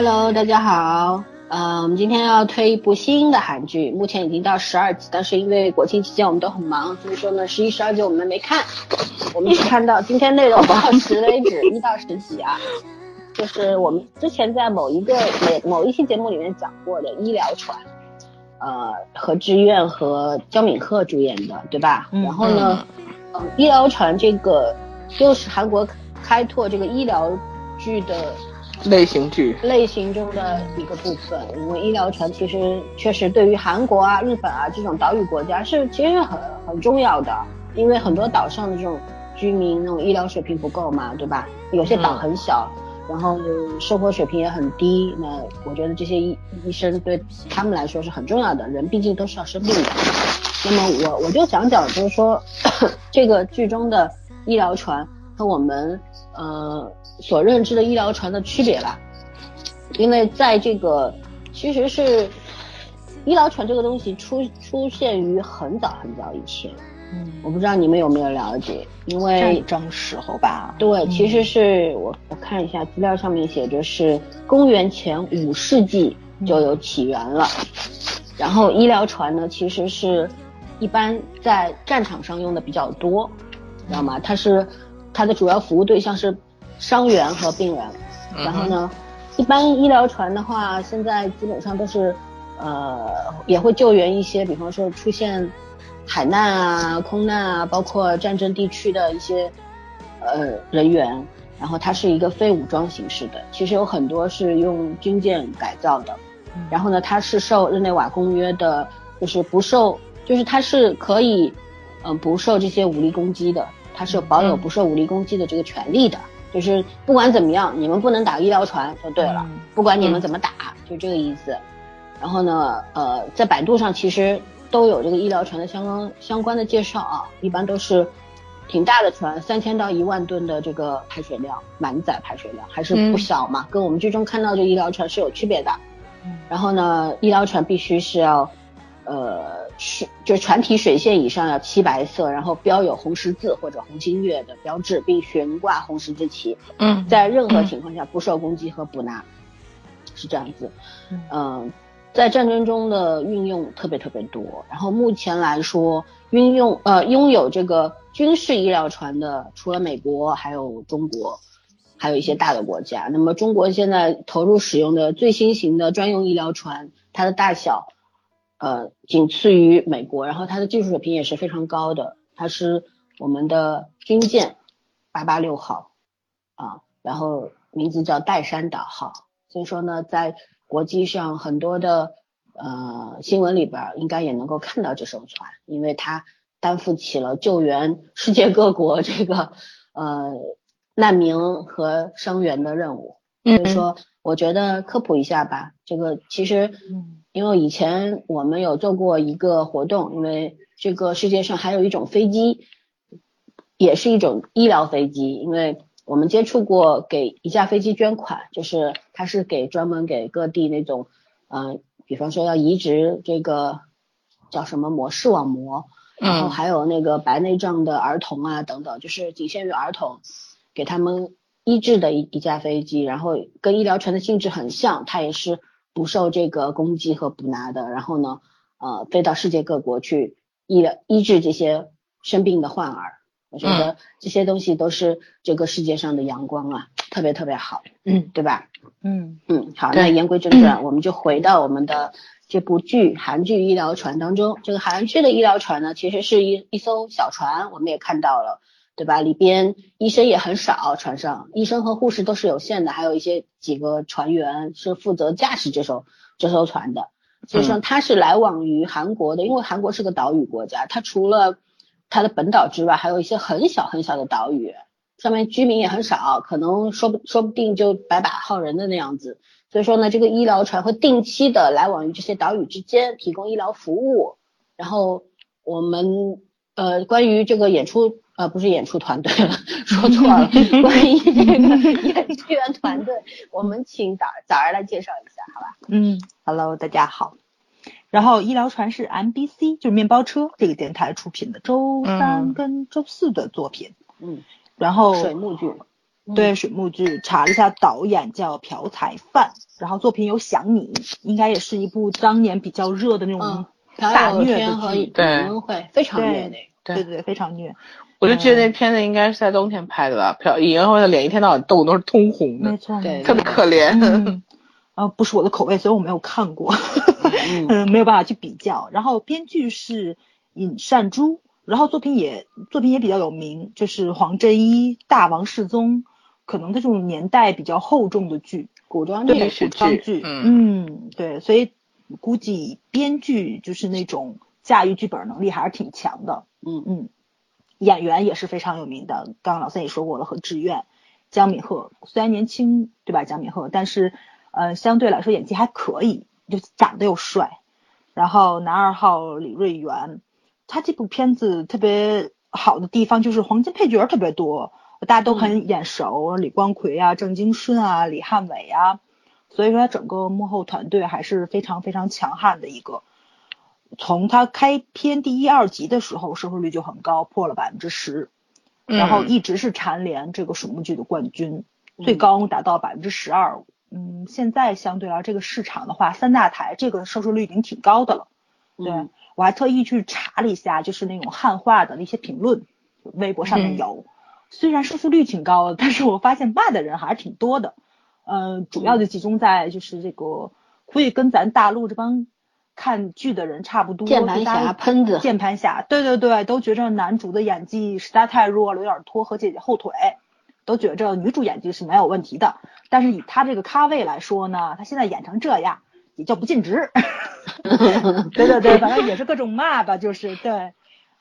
Hello，大家好。呃，我们今天要推一部新的韩剧，目前已经到十二集，但是因为国庆期间我们都很忙，所以说呢，十一、十二集我们没看，我们只看到今天内容到十为止，一到十集啊。就是我们之前在某一个某某一期节目里面讲过的《医疗船》，呃，何志苑和焦敏赫主演的，对吧？然后呢，嗯，《医疗船》这个又是韩国开拓这个医疗剧的。类型剧类型中的一个部分，因为医疗船其实确实对于韩国啊、日本啊这种岛屿国家是其实很很重要的，因为很多岛上的这种居民那种医疗水平不够嘛，对吧？有些岛很小，然后生活水平也很低，那我觉得这些医医生对他们来说是很重要的，人毕竟都是要生病的。那么我我就讲讲，就是说 这个剧中的医疗船和我们呃。所认知的医疗船的区别吧，因为在这个其实是医疗船这个东西出出现于很早很早以前，嗯，我不知道你们有没有了解，因为战争时候吧，对，其实是我我看一下资料上面写着是公元前五世纪就有起源了，然后医疗船呢其实是一般在战场上用的比较多，知道吗？它是它的主要服务对象是。伤员和病人，然后呢，一般医疗船的话，现在基本上都是，呃，也会救援一些，比方说出现海难啊、空难啊，包括战争地区的一些呃人员。然后它是一个非武装形式的，其实有很多是用军舰改造的。然后呢，它是受日内瓦公约的，就是不受，就是它是可以，嗯，不受这些武力攻击的，它是保有不受武力攻击的这个权利的。就是不管怎么样，你们不能打医疗船就对了。不管你们怎么打，就这个意思。然后呢，呃，在百度上其实都有这个医疗船的相关相关的介绍啊，一般都是挺大的船，三千到一万吨的这个排水量，满载排水量还是不小嘛，跟我们剧中看到这医疗船是有区别的。然后呢，医疗船必须是要。呃，是就是船体水线以上要漆白色，然后标有红十字或者红星月的标志，并悬挂红十字旗。嗯，在任何情况下不受攻击和捕拿，是这样子。嗯，在战争中的运用特别特别多。然后目前来说，运用呃拥有这个军事医疗船的，除了美国，还有中国，还有一些大的国家。那么中国现在投入使用的最新型的专用医疗船，它的大小。呃，仅次于美国，然后它的技术水平也是非常高的。它是我们的军舰八八六号啊，然后名字叫岱山岛号。所以说呢，在国际上很多的呃新闻里边，应该也能够看到这艘船，因为它担负起了救援世界各国这个呃难民和伤员的任务。所以说，我觉得科普一下吧，这个其实。因为以前我们有做过一个活动，因为这个世界上还有一种飞机，也是一种医疗飞机，因为我们接触过给一架飞机捐款，就是它是给专门给各地那种，嗯，比方说要移植这个叫什么膜视网膜，然后还有那个白内障的儿童啊等等，就是仅限于儿童，给他们医治的一一架飞机，然后跟医疗船的性质很像，它也是。不受这个攻击和捕拿的，然后呢，呃，飞到世界各国去医疗医治这些生病的患儿，我觉得这些东西都是这个世界上的阳光啊，特别特别好，嗯，对吧？嗯嗯，好，那言归正传，我们就回到我们的这部剧韩剧《医疗船》当中。这个韩剧的医疗船呢，其实是一一艘小船，我们也看到了。对吧？里边医生也很少，船上医生和护士都是有限的，还有一些几个船员是负责驾驶这艘这艘船的。所以说它是来往于韩国的，因为韩国是个岛屿国家，它除了它的本岛之外，还有一些很小很小的岛屿，上面居民也很少，可能说不说不定就百把号人的那样子。所以说呢，这个医疗船会定期的来往于这些岛屿之间，提供医疗服务。然后我们呃，关于这个演出。呃，不是演出团队了，说错了。关于这个演剧员团队，我们请早早儿来介绍一下，好吧？嗯，Hello，大家好。然后医疗船是 MBC，就是面包车这个电台出品的周三跟周四的作品。嗯，然后水木剧，对水木剧，查了一下导演叫朴才范，然后作品有《想你》，应该也是一部当年比较热的那种嗯，大虐的剧，对非常虐那个。对对对，非常虐，我就记得那片子应该是在冬天拍的吧，朴尹恩惠的脸一天到晚冻都是通红的，没错，对特别可怜。嗯，啊，不是我的口味，所以我没有看过，嗯。嗯，没有办法去比较。然后编剧是尹善珠，然后作品也作品也比较有名，就是黄真一《大王世宗》，可能这种年代比较厚重的剧，古装对剧，古装剧，嗯，对，所以估计编剧就是那种驾驭剧本能力还是挺强的，嗯。嗯，演员也是非常有名的，刚刚老三也说过了，和志愿、江敏赫，虽然年轻对吧，江敏赫，但是呃相对来说演技还可以，就长得又帅。然后男二号李瑞元，他这部片子特别好的地方就是黄金配角特别多，大家都很眼熟，李光奎啊、郑京顺啊、李汉伟啊，所以说他整个幕后团队还是非常非常强悍的一个。从它开篇第一二集的时候，收视率就很高，破了百分之十，然后一直是蝉联这个水木剧的冠军，最高达到百分之十二。嗯，现在相对来这个市场的话，三大台这个收视率已经挺高的了。对、嗯我还特意去查了一下，就是那种汉化的那些评论，微博上面有。虽然收视率挺高的，但是我发现骂的人还是挺多的。呃，主要就集中在就是这个，估计跟咱大陆这帮看剧的人差不多。键盘侠喷子，键盘侠，对对对，都觉着男主的演技实在太弱了，有点拖和姐姐后腿，都觉着女主演技是没有问题的。但是以他这个咖位来说呢，他现在演成这样，也叫不尽职。对对对，反正也是各种骂吧，就是对，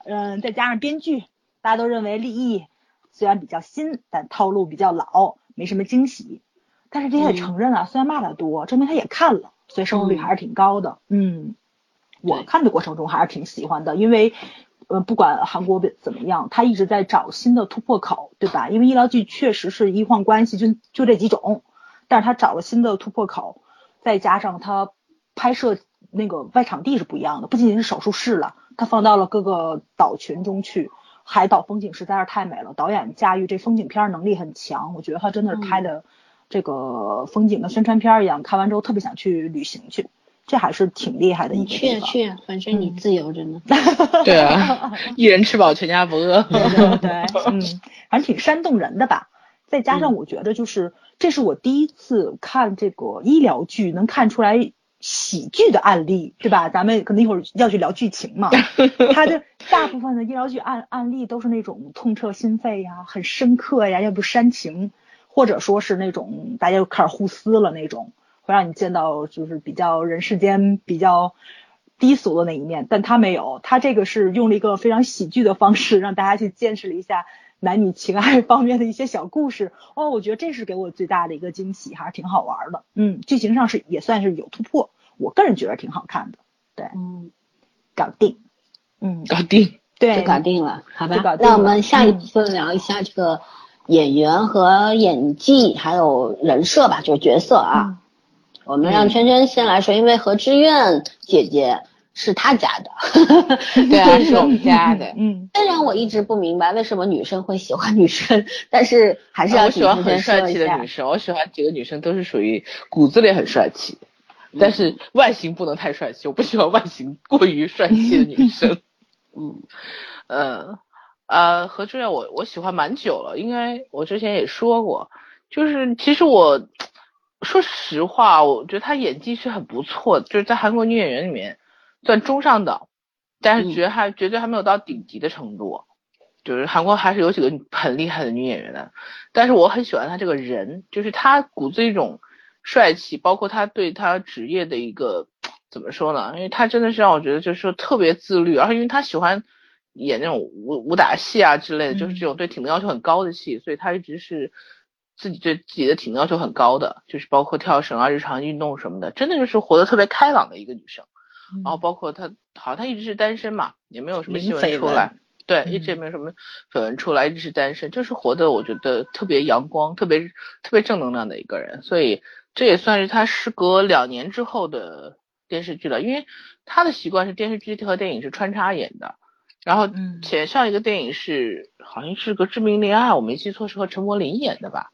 嗯，再加上编剧，大家都认为立意虽然比较新，但套路比较老，没什么惊喜。但是这也承认啊，虽然骂的多，证明他也看了，所以收视率还是挺高的。嗯，我看的过程中还是挺喜欢的，因为呃，不管韩国怎么样，他一直在找新的突破口，对吧？因为医疗剧确实是医患关系就就这几种，但是他找了新的突破口，再加上他拍摄那个外场地是不一样的，不仅仅是手术室了，他放到了各个岛群中去。海岛风景实在是太美了，导演驾驭这风景片能力很强，我觉得他真的是拍的这个风景的宣传片一样，看完之后特别想去旅行去，这还是挺厉害的一。去啊去啊，反正你自由着呢。对啊，一人吃饱全家不饿。对对对，嗯，反正挺煽动人的吧。再加上我觉得就是，这是我第一次看这个医疗剧，能看出来喜剧的案例，对吧？咱们可能一会儿要去聊剧情嘛。它的大部分的医疗剧案案例都是那种痛彻心扉呀，很深刻呀，要不煽情，或者说是那种大家就开始互撕了那种，会让你见到就是比较人世间比较低俗的那一面。但他没有，他这个是用了一个非常喜剧的方式，让大家去见识了一下男女情爱方面的一些小故事。哦，我觉得这是给我最大的一个惊喜，还是挺好玩的。嗯，剧情上是也算是有突破，我个人觉得挺好看的。对，嗯，搞定。嗯，搞定。对，就搞定了，好吧那我们下一部分聊一下这个演员和演技，还有人设吧，就是角色啊。我们让圈圈先来说，因为何之苑姐姐是她家的，对啊，是我们家的。嗯，虽然我一直不明白为什么女生会喜欢女生，但是还是要我喜欢很帅气的女。生，我喜欢几个女生都是属于骨子里很帅气，但是外形不能太帅气，我不喜欢外形过于帅气的女生。嗯。嗯，呃，何志远我我喜欢蛮久了，应该我之前也说过，就是其实我说实话，我觉得他演技是很不错的，就是在韩国女演员里面算中上等，但是嗯绝还、绝对还没有到顶级的程度。就是韩国还是有几个很厉害的女演员的，但是我很喜欢他这个人，就是他骨子一种帅气，包括他对他职业的一个怎么说呢？因为他真的是让我觉得就是说特别自律，而且因为他喜欢演那种武武打戏啊之类的，就是这种对体能要求很高的戏，所以她一直是自己对自己的体能要求很高的，就是包括跳绳啊、日常运动什么的，真的就是活得特别开朗的一个女生。然后包括她，好像她一直是单身嘛，也没有什么新闻出来。对，嗯一直也没有什么绯闻出来，一直是单身，就是活得我觉得特别阳光、特别特别正能量的一个人，所以这也算是她时隔两年之后的电视剧了。因为她的习惯是电视剧和电影是穿插演的，然后嗯前上一个电影是好像是个致命恋爱，我没记错是和陈柏霖演的吧。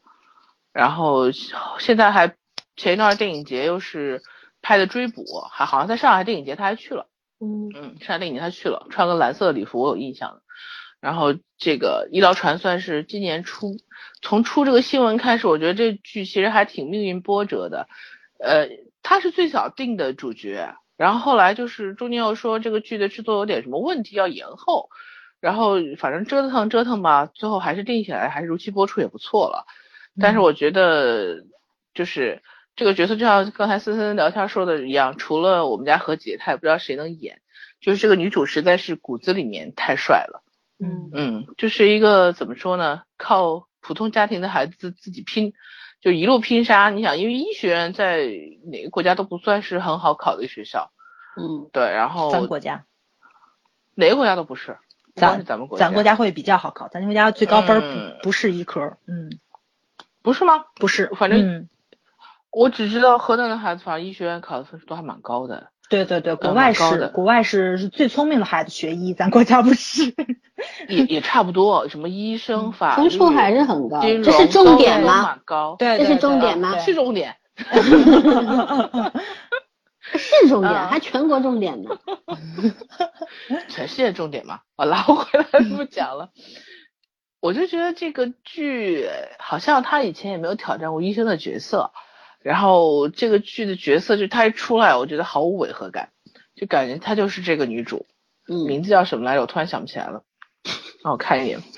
然后现在还前一段电影节又是拍的追捕，还好像在上海电影节他还去了。嗯嗯，上海电影节他去了，穿个蓝色的礼服，我有印象的。然后这个医疗船算是今年初，从出这个新闻开始，我觉得这剧其实还挺命运波折的。呃，他是最早定的主角，然后后来就是中间又说这个剧的制作有点什么问题要延后，然后反正折腾折腾吧，最后还是定下来，还是如期播出也不错了。但是我觉得就是这个角色，就像刚才森森聊天说的一样，除了我们家何洁，她也不知道谁能演。就是这个女主实在是骨子里面太帅了，嗯嗯，就是一个怎么说呢，靠普通家庭的孩子自己拼，就一路拼杀。你想，因为医学院在哪个国家都不算是很好考的学校，嗯对，然后咱国家，哪个国家都不是，咱是咱们国家，咱国家会比较好考，咱国家最高分不不是医科，嗯，不是吗？不是，反正嗯我只知道河南的孩子，反正医学院考的分数都还蛮高的。对对对，国嗯外是的国外是是最聪明的孩子学医，咱国家不是。也也差不多，什么医生、法律、分数还是很高这是重点吗 高，对，这是重点吗是重点。是重点，啊还全国重点呢。全世界重点嘛，我拉回来不讲了。我就觉得这个剧好像他以前也没有挑战过医生的角色，然后这个剧的角色就她一出来，我觉得毫无违和感，就感觉她就是这个女主，嗯，名字叫什么来着？我突然想不起来了，让我看一眼。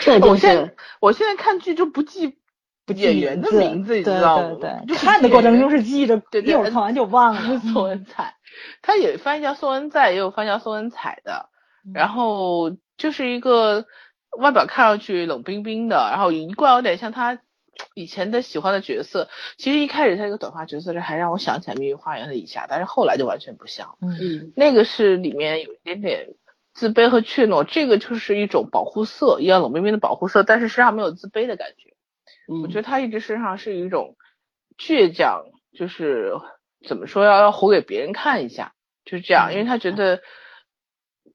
这就我现在我现在看剧就不记不记演员的名字，你知道吗？对对，就看的过程中是记着，对对一会儿看完就忘了。宋恩彩，他也翻译叫宋恩在，也有翻译叫宋恩彩的。然后就是一个外表看上去冷冰冰的，然后一贯有点像他以前的喜欢的角色。其实一开始他这个短发角色，这还让我想起来《秘密花园》的以夏，但是后来就完全不像。嗯嗯那个是里面有一点点自卑和怯懦，这个就是一种保护色，一样冷冰冰的保护色，但是身上没有自卑的感觉。嗯，我觉得他一直身上是一种倔强，就是怎么说要要活给别人看一下，就是这样，因为他觉得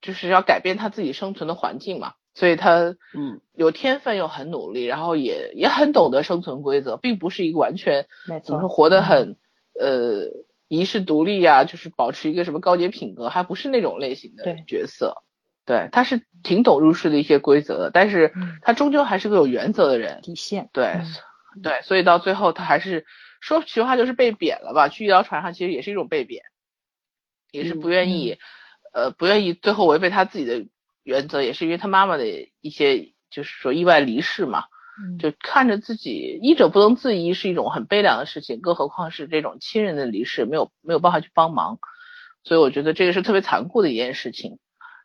就是要改变他自己生存的环境嘛，所以他嗯有天分又很努力，然后也也很懂得生存规则，并不是一个完全怎么说活得很呃遗世独立呀、就是保持一个什么高洁品格，还不是那种类型的角色。对，他是挺懂入世的一些规则的，但是嗯他终究还是个有原则的人。底线。对，嗯对，所以到最后他还是说实话就是被贬了吧？去医疗船上其实也是一种被贬，也是不愿意，呃，不愿意最后违背他自己的原则，也是因为他妈妈的一些就是说意外离世嘛，嗯。就看着自己医者不能自医是一种很悲凉的事情，更何况是这种亲人的离世，没有没有办法去帮忙，所以我觉得这个是特别残酷的一件事情，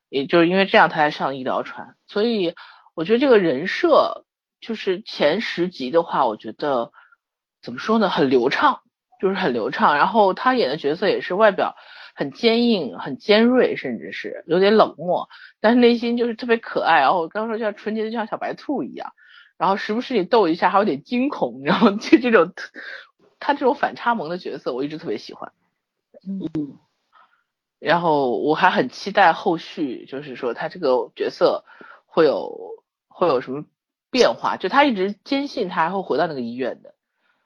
也就是因为这样他才上医疗船，所以我觉得这个人设就是前十集的话，我觉得怎么说呢，很流畅，就是很流畅，然后他演的角色也是外表很坚硬、很尖锐，甚至是有点冷漠，但是内心就是特别可爱，然后我刚说像纯洁的就像小白兔一样。然后时不时你逗一下，还有点惊恐，然后就这种他这种反差萌的角色，我一直特别喜欢。嗯然后我还很期待后续，就是说他这个角色会有会有什么变化，就他一直坚信他还会回到那个医院的。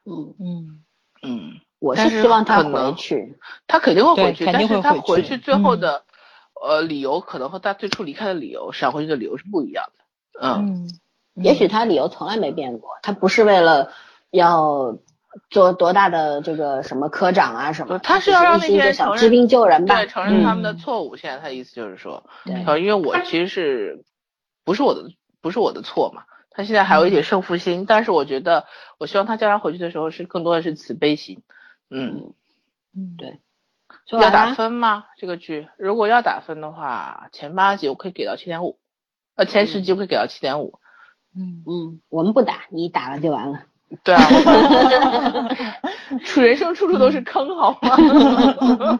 嗯，嗯嗯，我是是希望他回去。他肯定会回去，但是他回去最后嗯的、呃理由可能和他最初离开的理由闪回去的理由是不一样的。嗯，嗯，也许他理由从来没变过，他不是为了要做多大的这个什么科长啊什么，他是要让那些人承认想治病救人吧对，。承认他们的嗯错误。现在他意思就是说，对呃，因为我其实是不是我的不是我的错嘛，他现在还有一点胜负心，但是我觉得我希望他叫他回去的时候是更多的是慈悲心。嗯，嗯对要打，分吗？这个剧如果要打分的话，前八集我可以给到七点五，呃，前十集我可以给到七点五。嗯嗯，我们不打，你打了就完了。对啊，处人生处处都是坑，好吗？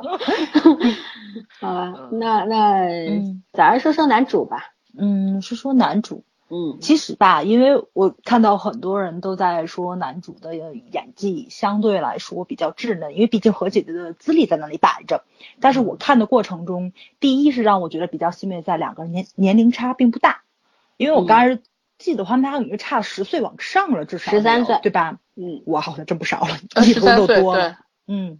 好吧，嗯那那嗯咱说说男主吧。嗯，说说男主，嗯，其实吧，因为我看到很多人都在说男主的演技相对来说比较稚嫩，因为毕竟何姐姐的资历在那里摆着。但是我看的过程中，第一是让我觉得比较欣慰，在两个人年年龄差并不大，因为我刚才记得他们俩应该差十岁往上了，至少十三岁，对吧？嗯，哇，好像真不少了，十三岁多了，嗯。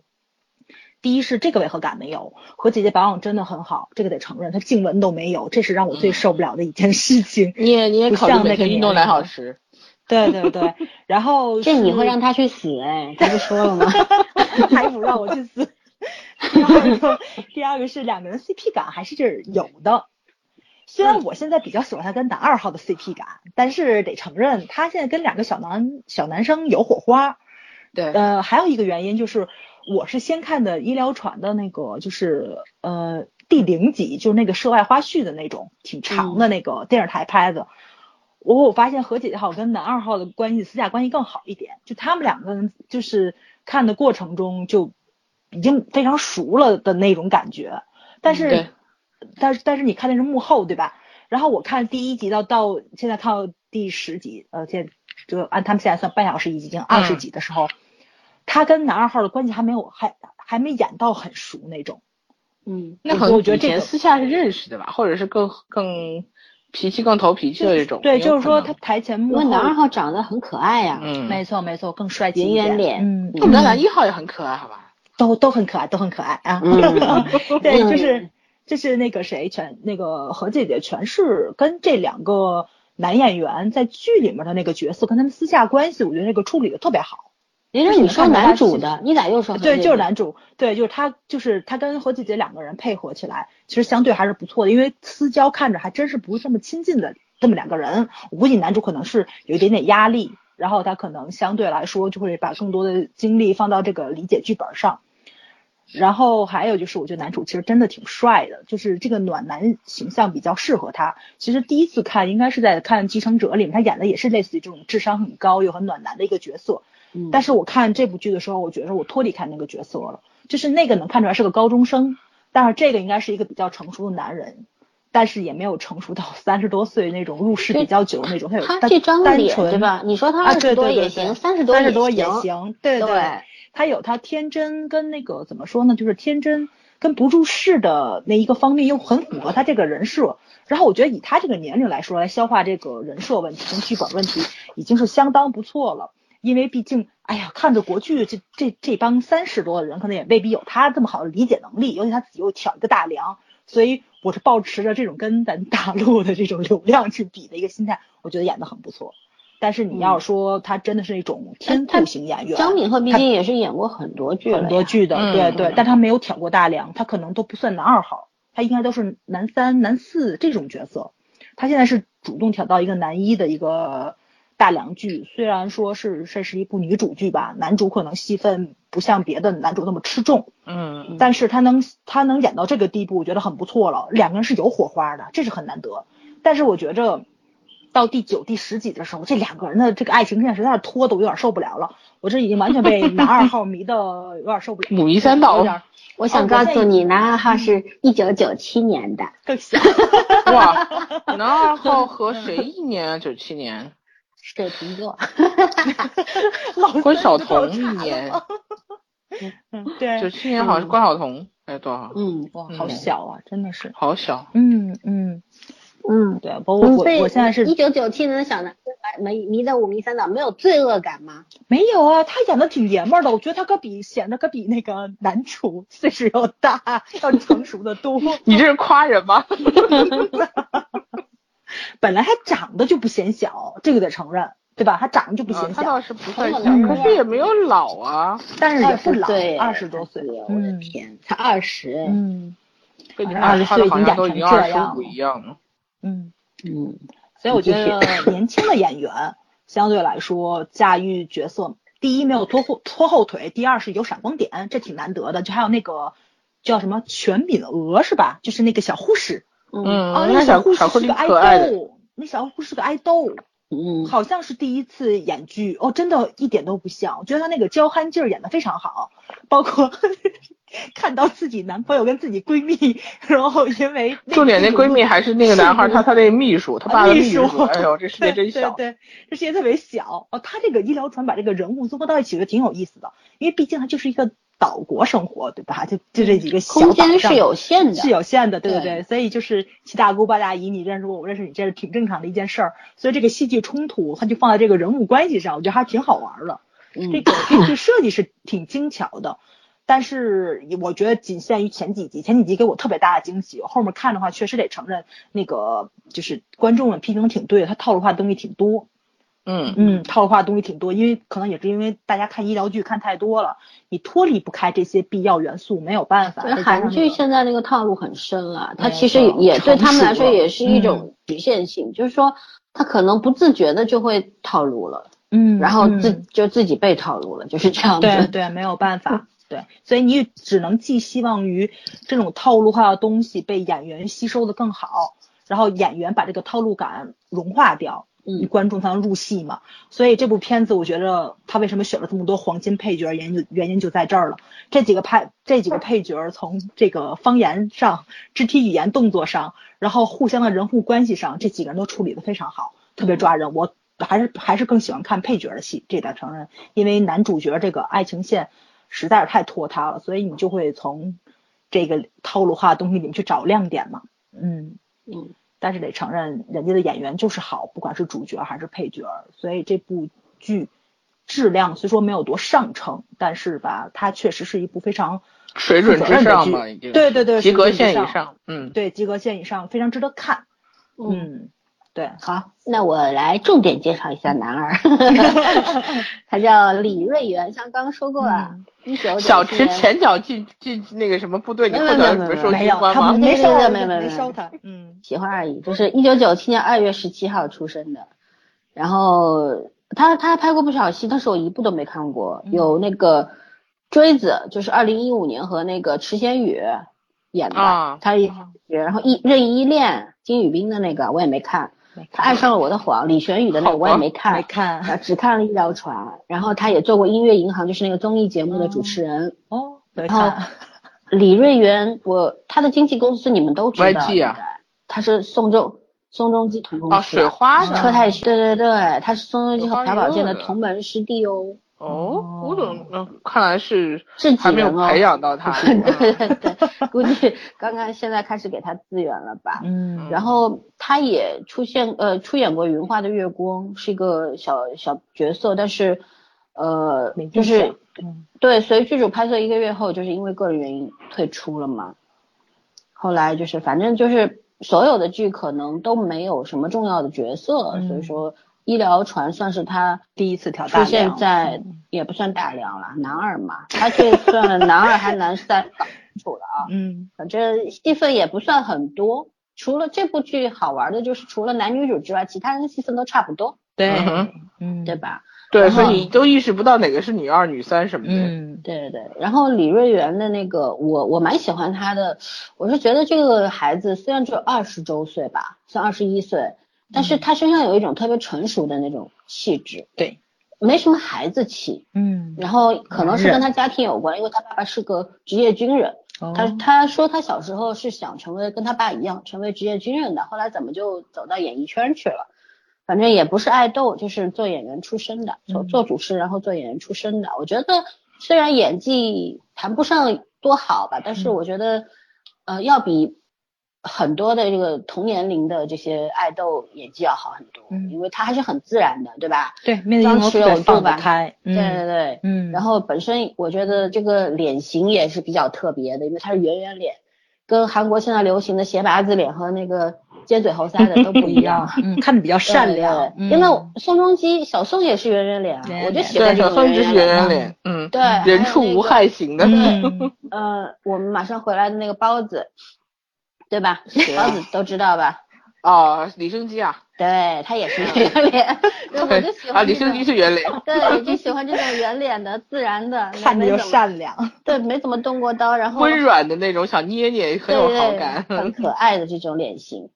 第一是这个违和感没有，和姐姐保养真的很好，这个得承认，她颈纹都没有，这是让我最受不了的一件事情。你也你也考虑每天运动两小时，对对对，然后 这你会让他去死哎，他不说了吗？还不让我去死。第二个，第二个是两个人 CP 感还是有的，虽然我现在比较喜欢他跟男二号的 CP 感，但是得承认他现在跟两个小男小男生有火花。对，呃，还有一个原因就是。我是先看的医疗船的那个，就是呃第零集，就是那个涉外花絮的那种，挺长的那个电视台拍的。我我发现何姐姐好跟男二号的关系私下关系更好一点，就他们两个人就是看的过程中就已经非常熟了的那种感觉。但是，但是但是你看的是幕后对吧？然后我看第一集到到现在看到第十集，呃，现在就按他们现在算半小时已经二十集的时候。他跟男二号的关系还没有，还还没演到很熟那种。嗯，那可能我觉得这个私下是认识的吧，或者是更更脾气更投脾气的这种。对，就是说他台前幕后。因为男二号长得很可爱呀。嗯，没错没错，更帅气一点。圆圆脸。嗯，我们的男一号也很可爱，好吧？都都很可爱，都很可爱啊。嗯。对，就是就是那个谁全那个何姐姐全是跟这两个男演员在剧里面的那个角色跟他们私下关系，我觉得那个处理的特别好。因为你说男主的，你咋又说？对，就是男主，对，就是他，就是他跟何姐姐两个人配合起来，其实相对还是不错的。因为私交看着还真是不是这么亲近的这么两个人，我估计男主可能是有一点点压力，然后他可能相对来说就会把更多的精力放到这个理解剧本上。然后还有就是，我觉得男主其实真的挺帅的，就是这个暖男形象比较适合他。其实第一次看应该是在看《继承者》里面，他演的也是类似于这种智商很高又很暖男的一个角色。但是我看这部剧的时候，我觉得我脱离开那个角色了，就是那个能看出来是个高中生，但是这个应该是一个比较成熟的男人，但是也没有成熟到 三十多岁那种入世比较久那种。他这张脸对吧？你说他二十多也行，三十多也行，对对。他有他天真跟那个怎么说呢？就是天真跟不入世的那一个方面又很符合他这个人设。然后我觉得以他这个年龄来说来消化这个人设问题跟剧本问题，已经是相当不错了。因为毕竟，哎呀，看着国剧这这这帮三十多的人，可能也未必有他这么好的理解能力，尤其他自己又挑一个大梁，所以我是保持着这种跟咱大陆的这种流量去比的一个心态，我觉得演的很不错。但是你要说他真的是一种天赋型演员，张敏赫毕竟也是演过很多剧很多剧的，对对，但他没有挑过大梁，他可能都不算男二号，他应该都是男三、男四这种角色，他现在是主动挑到一个男一的一个。大梁剧虽然说是这是一部女主剧吧，男主可能戏份不像别的男主那么吃重，嗯，但是他能他能演到这个地步，我觉得很不错了。两个人是有火花的，这是很难得。但是我觉着到第九、第十集的时候，这两个人的这个爱情线实在是拖的我有点受不了了。我这已经完全被男二号迷的有点受不了。母仪三岛，我想告诉你，男二号是一九九七年的，更小。哇，男二号和谁一年啊？九七年。水瓶座，关晓彤一年，嗯，对，九七年好像是关晓彤，哎，多少？嗯，哇，好小啊，真的是，好小，嗯嗯嗯，对，我我我现在是一九九七年的小男，迷迷的五迷三道，没有罪恶感吗？没有啊，他演的挺爷们儿的，我觉得他可比显得可比那个男主岁数要大，要成熟的多。你这是夸人吗？本来他长得就不显小，这个得承认，对吧？他长得就不显小，他倒是不算小，可是也没有老啊，但是也不老，二十多岁，我的天，才二十，嗯，二十岁已经演成这样了，嗯嗯，所以我觉得年轻的演员相对来说驾驭角色，第一没有拖后拖后腿，第二是有闪光点，这挺难得的。就还有那个叫什么全敏娥是吧？就是那个小护士。嗯，哦，那小护士是个爱豆，那小护士是个爱豆，嗯，好像是第一次演剧，哦，真的一点都不像，我觉得他那个娇憨劲儿演的非常好，包括 看到自己男朋友跟自己闺蜜，然后因为重点那闺蜜还是那个男孩，他 他那秘书，他爸的秘书。哎呦，这世界真小。对对，这世界特别小。哦，他这个医疗船把这个人物综合到一起，就挺有意思的。因为毕竟他就是一个岛国生活，对吧？就就这几个小空间是有限的，是有限的，对对对。所以就是七大姑八大姨，你认识我，我认识你，这是挺正常的一件事儿。所以这个戏剧冲突，它就放在这个人物关系上，我觉得还挺好玩的。这个编剧设计是挺精巧的。但是我觉得仅限于前几集，前几集给我特别大的惊喜。后面看的话，确实得承认，那个就是观众们批评挺对的，他套路化的东西挺多。嗯嗯，套路化的东西挺多，因为可能也是因为大家看医疗剧看太多了，你脱离不开这些必要元素，没有办法。韩剧现在那个套路很深啊，它其实也对他们来说也是一种局限性，就是说他可能不自觉的就会套路了。嗯，然后自就自己被套路了，就是这样子。对对，没有办法。对，所以你只能寄希望于这种套路化的东西被演员吸收的更好，然后演员把这个套路感融化掉，嗯，观众才能入戏嘛。所以这部片子，我觉得他为什么选了这么多黄金配角，原因原因就在这儿了。这几个配这几个配角从这个方言上、肢体语言、动作上，然后互相的人物关系上，这几个人都处理的非常好，特别抓人。我还是还是更喜欢看配角的戏，这得承认，因为男主角这个爱情线。实在是太拖沓了，所以你就会从这个套路化的东西里面去找亮点嘛。嗯嗯，但是得承认人家的演员就是好，不管是主角还是配角，所以这部剧质量虽说没有多上乘，但是吧，它确实是一部非常水准之上嘛，已经对对对，及格线以上，嗯，对及格线以上，非常值得看。嗯。对，好，那我来重点介绍一下男二，他叫李瑞元，像刚刚说过了，一九小池前脚进进那个什么部队，你获得什么收军官吗？没收他，没没没收他，嗯，喜欢而已。就是一九九七年二月十七号出生的，然后他他拍过不少戏，但是我一部都没看过。有那个锥子，就是二零一五年和那个池贤宇演的，他也，然后一任意依恋金宇彬的那个我也没看。他爱上了我的谎，李玄宇的那个我也没看，没看，只看了医疗船。然后他也做过音乐银行，就是那个综艺节目的主持人。哦，然后李瑞元，我他的经纪公司你们都知道，他是宋仲宋仲基同公司，哦，水花车太虚，对对对，他是宋仲基和朴宝剑的同门师弟哦。哦，吴总，嗯，看来是是还没有培养到他，对对对，估计刚刚现在开始给他资源了吧。嗯，然后他也出现，呃，出演过《云画的月光》，是一个小小角色，但是，呃，就是，对，随剧组拍摄一个月后，就是因为个人原因退出了嘛。后来就是，反正就是所有的剧可能都没有什么重要的角色，所以说。医疗船算是他第一次挑出现在，也不算大梁了，男二嘛，他这算男二还男三搞楚了啊，嗯，反正戏份也不算很多，除了这部剧好玩的就是除了男女主之外，其他人戏份都差不多，对，嗯，对吧？对，所以你都意识不到哪个是女二、女三什么的，嗯，对对对。然后李瑞元的那个，我我蛮喜欢他的，我是觉得这个孩子虽然只有二十周岁吧，算二十一岁。但是他身上有一种特别成熟的那种气质，对，没什么孩子气，嗯，然后可能是跟他家庭有关，因为他爸爸是个职业军人，他他说他小时候是想成为跟他爸一样成为职业军人的，后来怎么就走到演艺圈去了？反正也不是爱豆，就是做演员出身的，做做主持然后做演员出身的。我觉得虽然演技谈不上多好吧，但是我觉得呃要比。很多的这个同年龄的这些爱豆演技要好很多，嗯，因为他还是很自然的，对吧？对，张弛有度吧？开，对对对，嗯。然后本身我觉得这个脸型也是比较特别的，因为他是圆圆脸，跟韩国现在流行的斜拔子脸和那个尖嘴猴腮的都不一样，嗯，看着比较善良。因为宋仲基小宋也是圆圆脸，我就喜欢小宋就是圆圆脸。脸，嗯，对，人畜无害型的。呃，我们马上回来的那个包子。对吧？包子都知道吧？哦，李生基啊，对他也是圆脸，我就喜欢啊，李生基是圆脸，对，就喜欢这种圆脸的自然的，看着又善良，对，没怎么动过刀，然后温软的那种小捏捏，很有好感，很可爱的这种脸型。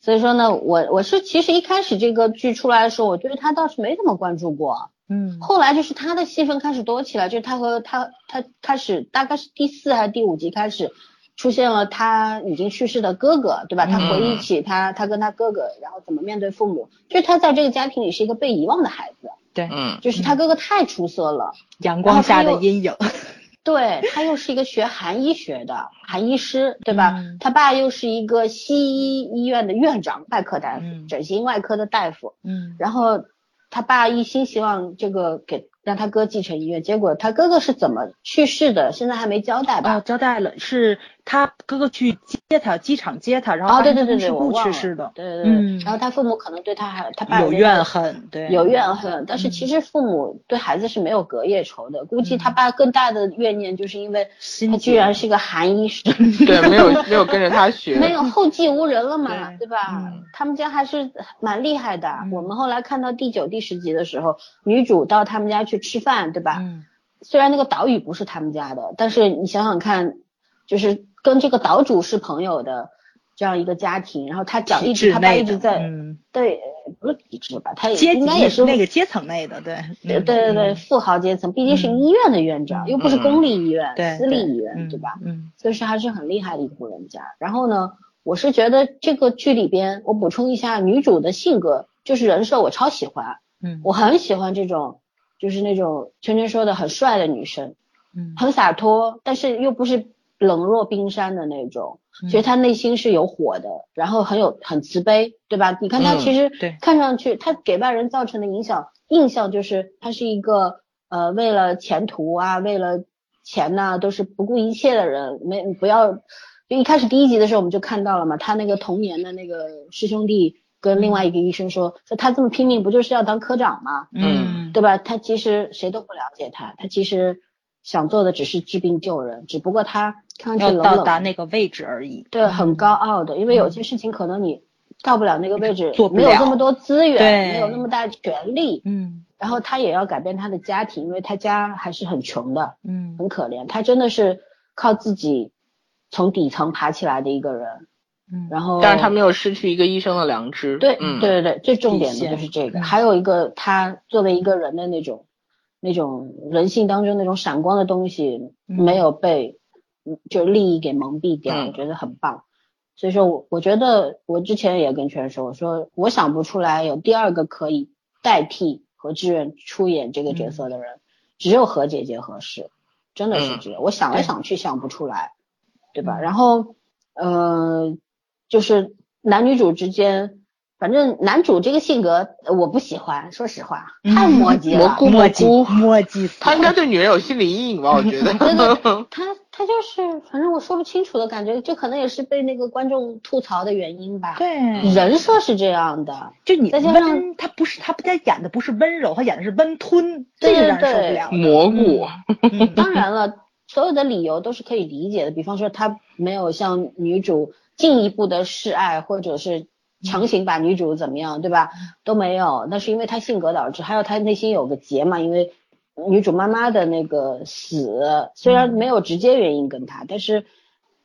所以说呢，我我是其实一开始这个剧出来的时候，我对他倒是没怎么关注过，嗯后来就是他的戏份开始多起来，就是他和他他开始大概是第四还是第五集开始出现了他已经去世的哥哥，对吧？他回忆起他他跟他哥哥，然后怎么面对父母，就是他在这个家庭里是一个被遗忘的孩子，对，嗯就是他哥哥太出色了，阳光下的阴影，对他又是一个学韩医学的韩医师，对吧？嗯他爸又是一个西医医院的院长，外科大夫，嗯整形外科的大夫，嗯然后他爸一心希望这个给让他哥继承医院，结果他哥哥是怎么去世的，现在还没交代吧？啊，交代了，是他哥哥去接他，机场接他，然后哦，对对对对，生交通事故我去世的，对对对。嗯。然后他父母可能对他还他爸有怨恨，对，有怨恨，但是嗯其实父母对孩子是没有隔夜仇的，估计嗯他爸更大的怨念就是因为他居然是个韩医生，对，没有 没有跟着他学，没有后继无人了嘛，对。对吧？嗯。他们家还是蛮厉害的。嗯。我们后来看到第九、第十集的时候，女主到他们家去吃饭，对吧？嗯。虽然那个岛屿不是他们家的，但是你想想看，就是跟这个岛主是朋友的这样一个家庭，然后他讲一直他爸一直在、嗯，对，不是体制吧？他也应该也是那个阶层内的，对，对嗯对对富豪阶层，毕竟是医院的院长，嗯又不是公立医院、对，私立医院，嗯对吧？嗯所以说还是很厉害的一户人家。然后呢，我是觉得这个剧里边，我补充一下，女主的性格就是人设，我超喜欢，嗯，我很喜欢这种，就是那种圈圈说的很帅的女生，嗯很洒脱，但是又不是冷若冰山的那种。其实他内心是有火的，然后很有很慈悲，对吧？你看她嗯其实看上去，他给外人造成的影响印象就是他是一个呃为了前途啊，为了钱呐、都是不顾一切的人。没不要，就一开始第一集的时候我们就看到了嘛，他那个童年的那个师兄弟跟另外一个医生说，说他这么拼命不就是要当科长吗？嗯对吧？他其实谁都不了解他，他其实想做的只是治病救人，只不过他看上要去冷冷到达那个位置而已，对，很高傲的，因为有些事情可能你到不了那个位置，做不了没有那么多资源，没有那么大权利，嗯。然后他也要改变他的家庭，因为他家还是很穷的，嗯。很可怜，他真的是靠自己从底层爬起来的一个人，嗯，然后但是他没有失去一个医生的良知，对，嗯，对对对，最重点的就是这个。嗯。还有一个，他作为一个人的那种那种人性当中那种闪光的东西，嗯没有被嗯就利益给蒙蔽掉，嗯我觉得很棒。所以说我我觉得我之前也跟圈说，我说我想不出来有第二个可以代替何志远出演这个角色的人，只有何姐姐合适，真的是嗯这样。我想来想去想不出来，对吧？嗯然后呃，就是男女主之间。反正男主这个性格呃我不喜欢，说实话，嗯太磨叽了。蘑菇墨迹蘑菇墨迹死他应该对女人有心理阴影吧？我觉得，对对，他他就是，反正我说不清楚的感觉，就可能也是被那个观众吐槽的原因吧。对，人设是这样的，就你再加上，他不是他不他演的不是温柔，他演的是温吞，对这是咱对对受不了。蘑菇，嗯当然了，所有的理由都是可以理解的。比方说，他没有向女主进一步的示爱，或者是强行把女主怎么样，对吧？都没有，那是因为他性格导致，还有他内心有个结嘛，因为女主妈妈的那个死，虽然没有直接原因跟他，但是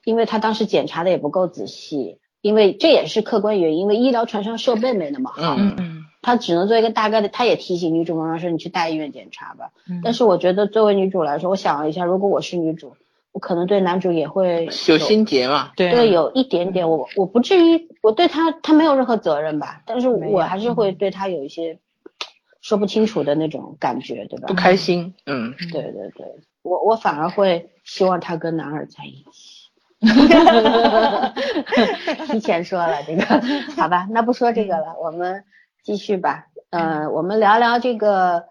因为他当时检查的也不够仔细，因为这也是客观原因，因为医疗船上设备没那么好，嗯嗯他只能做一个大概的，他也提醒女主妈妈说你去大医院检查吧。嗯，但是我觉得作为女主来说，我想了一下，如果我是女主，我可能对男主也会有心结嘛，对对有一点点，我我不至于我对他他没有任何责任吧，但是我还是会对他有一些说不清楚的那种感觉，对吧不？开心，嗯，对对对，我我反而会希望他跟男二在一起。提前说了这个，好吧，那不说这个了，我们继续吧。呃，我们聊聊这个，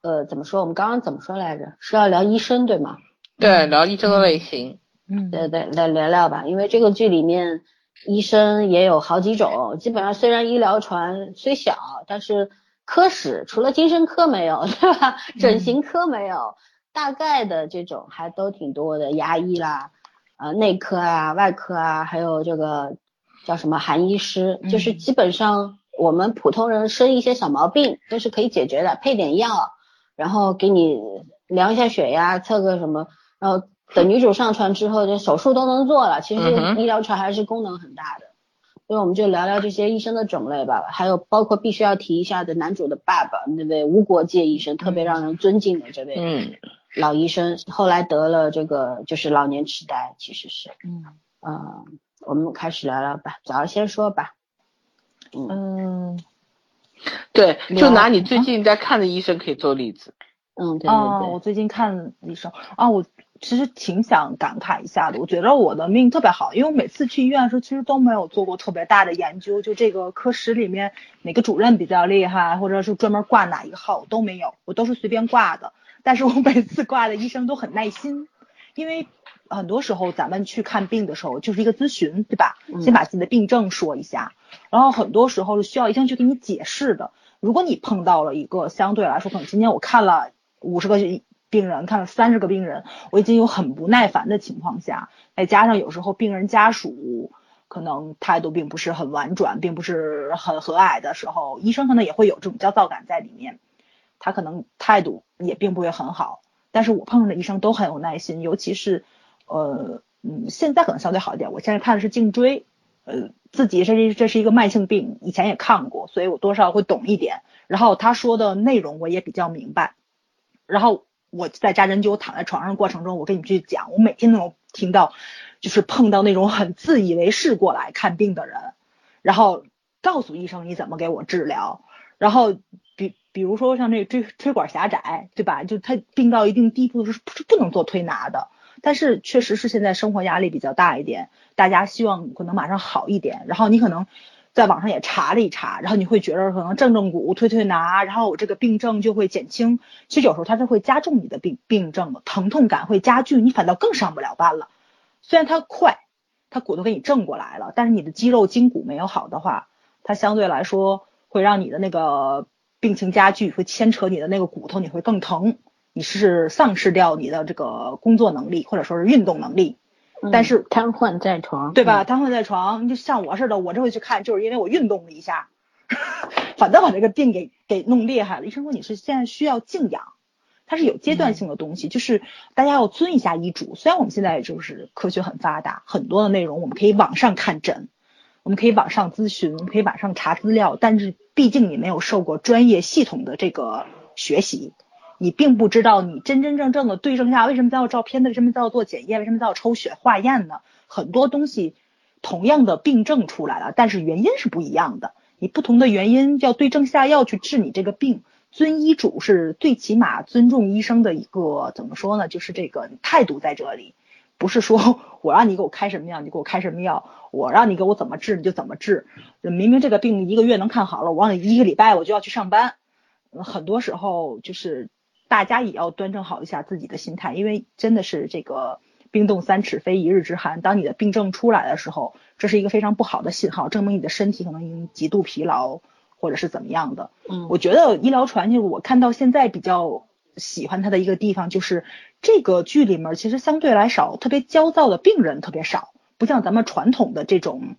呃，怎么说？我们刚刚怎么说来着？是要聊医生对吗？对，聊医生的类型，嗯对对，来聊聊吧，因为这个剧里面医生也有好几种，基本上虽然医疗船虽小，但是科室除了精神科没有，对吧？整形科没有，大概的这种还都挺多的，牙医啦，呃，内科啊、外科啊，还有这个叫什么韩医师，就是嗯基本上我们普通人生一些小毛病都是可以解决的，配点药，然后给你量一下血压，测个什么。然后等女主上船之后，这手术都能做了。其实医疗船还是功能很大的，所以我们就聊聊这些医生的种类吧，还有包括必须要提一下的男主的爸爸那位无国界医生，特别让人尊敬的这位嗯。老医生，后来得了这个就是老年痴呆，其实是，嗯。嗯，我们开始聊聊吧，早上先说吧，嗯。嗯。对，就拿你最近在看的医生可以做例子。嗯，对对，对对，我最近看医生啊，我其实挺想感慨一下的。我觉得我的命特别好，因为我每次去医院的时候，其实都没有做过特别大的研究，就这个科室里面哪个主任比较厉害，或者是专门挂哪一个号都没有，我都是随便挂的。但是我每次挂的医生都很耐心，因为很多时候咱们去看病的时候就是一个咨询，对吧？嗯先把自己的病症说一下，然后很多时候是需要医生去给你解释的。如果你碰到了一个相对来说，可能今天我看了五十个病人，看了三十个病人，我已经有很不耐烦的情况下，再加上有时候病人家属可能态度并不是很婉转，并不是很和蔼的时候，医生可能也会有这种焦躁感在里面，他可能态度也并不会很好。但是我碰上的医生都很有耐心，尤其是呃嗯，现在可能相对好一点。我现在看的是颈椎，呃，自己这是这是一个慢性病，以前也看过，所以我多少会懂一点。然后他说的内容我也比较明白。然后我在扎针灸躺在床上的过程中，我跟你去讲，我每天都能听到，就是碰到那种很自以为是过来看病的人，然后告诉医生你怎么给我治疗，然后比比如说像这椎椎管狭窄，对吧？就他病到一定地步是是不能做推拿的，但是确实是现在生活压力比较大一点，大家希望可能马上好一点，然后你可能。在网上也查了一查，然后你会觉得可能正正骨、推推拿，然后我这个病症就会减轻。其实有时候它是会加重你的病病症的，疼痛感会加剧，你反倒更上不了班了。虽然它快，它骨头给你正过来了，但是你的肌肉筋骨没有好的话，它相对来说会让你的那个病情加剧，会牵扯你的那个骨头，你会更疼，你是丧失掉你的这个工作能力或者说是运动能力。但是瘫痪在床，对吧？瘫痪在床，就像我似的，我这回去看，就是因为我运动了一下，反倒把这个病给给弄厉害了。医生说你是现在需要静养，它是有阶段性的东西，就是大家要遵一下医嘱。虽然我们现在就是科学很发达，很多的内容我们可以网上看诊，我们可以网上咨询，我们可以网上查资料，但是毕竟你没有受过专业系统的这个学习。你并不知道你真真正正的对症下，为什么在要照片呢？为什么在要做检验？为什么要抽血化验呢？很多东西，同样的病症出来了，但是原因是不一样的。你不同的原因要对症下药去治你这个病，遵医嘱是最起码尊重医生的一个怎么说呢？就是这个态度在这里，不是说 我让你给我开什么药，你给我开什么药，我让你给我怎么治你就怎么治。明明这个病一个月能看好了，我让你一个礼拜我就要去上班。很多时候就是。大家也要端正好一下自己的心态，因为真的是这个冰冻三尺非一日之寒。当你的病症出来的时候，这是一个非常不好的信号，证明你的身体可能已经极度疲劳，或者是怎么样的。嗯，我觉得医疗传就是我看到现在比较喜欢它的一个地方，就是这个剧里面其实相对来少，特别焦躁的病人特别少，不像咱们传统的这种。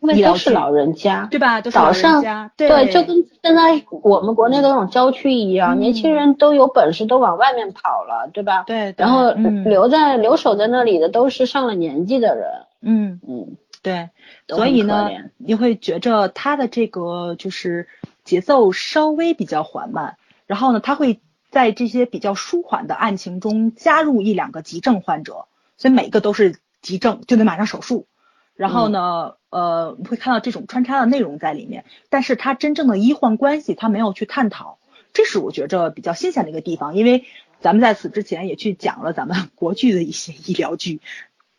因为都是老人家，对吧？早上对对，就跟现在我们国内的那种郊区一样，年轻人都有本事都往外面跑了，对吧？对。然后留在留守在那里的都是上了年纪的人。嗯嗯，对。所以呢，你会觉着他的这个就是节奏稍微比较缓慢，然后呢，他会在这些比较舒缓的案情中加入一两个急症患者，所以每个都是急症，就得马上手术。然后呢，呃，你会看到这种穿插的内容在里面，但是它真正的医患关系，它没有去探讨，这是我觉着比较新鲜的一个地方。因为咱们在此之前也去讲了咱们 国剧的一些医疗剧，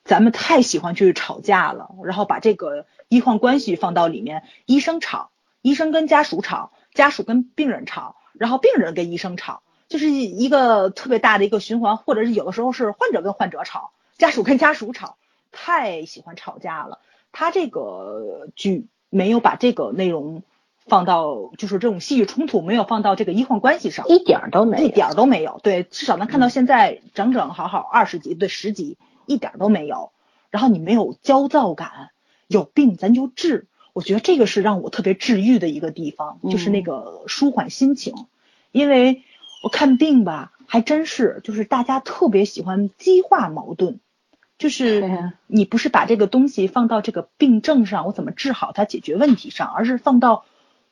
咱们太喜欢去吵架了，然后把这个医患关系放到里面，医生吵，医生跟家属吵，家属跟病人吵，然后病人跟医生吵，就是一个特别大的一个循环，或者是有的时候是患者跟患者吵，家属跟家属吵。太喜欢吵架了，他这个剧没有把这个内容放到，就是这种戏剧冲突没有放到这个医患关系上，一点都没有，一点都没有。对，至少能看到现在整整好好二十集，对十集一点都没有。然后你没有焦躁感，有病咱就治，我觉得这个是让我特别治愈的一个地方，就是那个舒缓心情。因为我看病吧，还真是就是大家特别喜欢激化矛盾。就是你不是把这个东西放到这个病症上，我怎么治好它、解决问题上，而是放到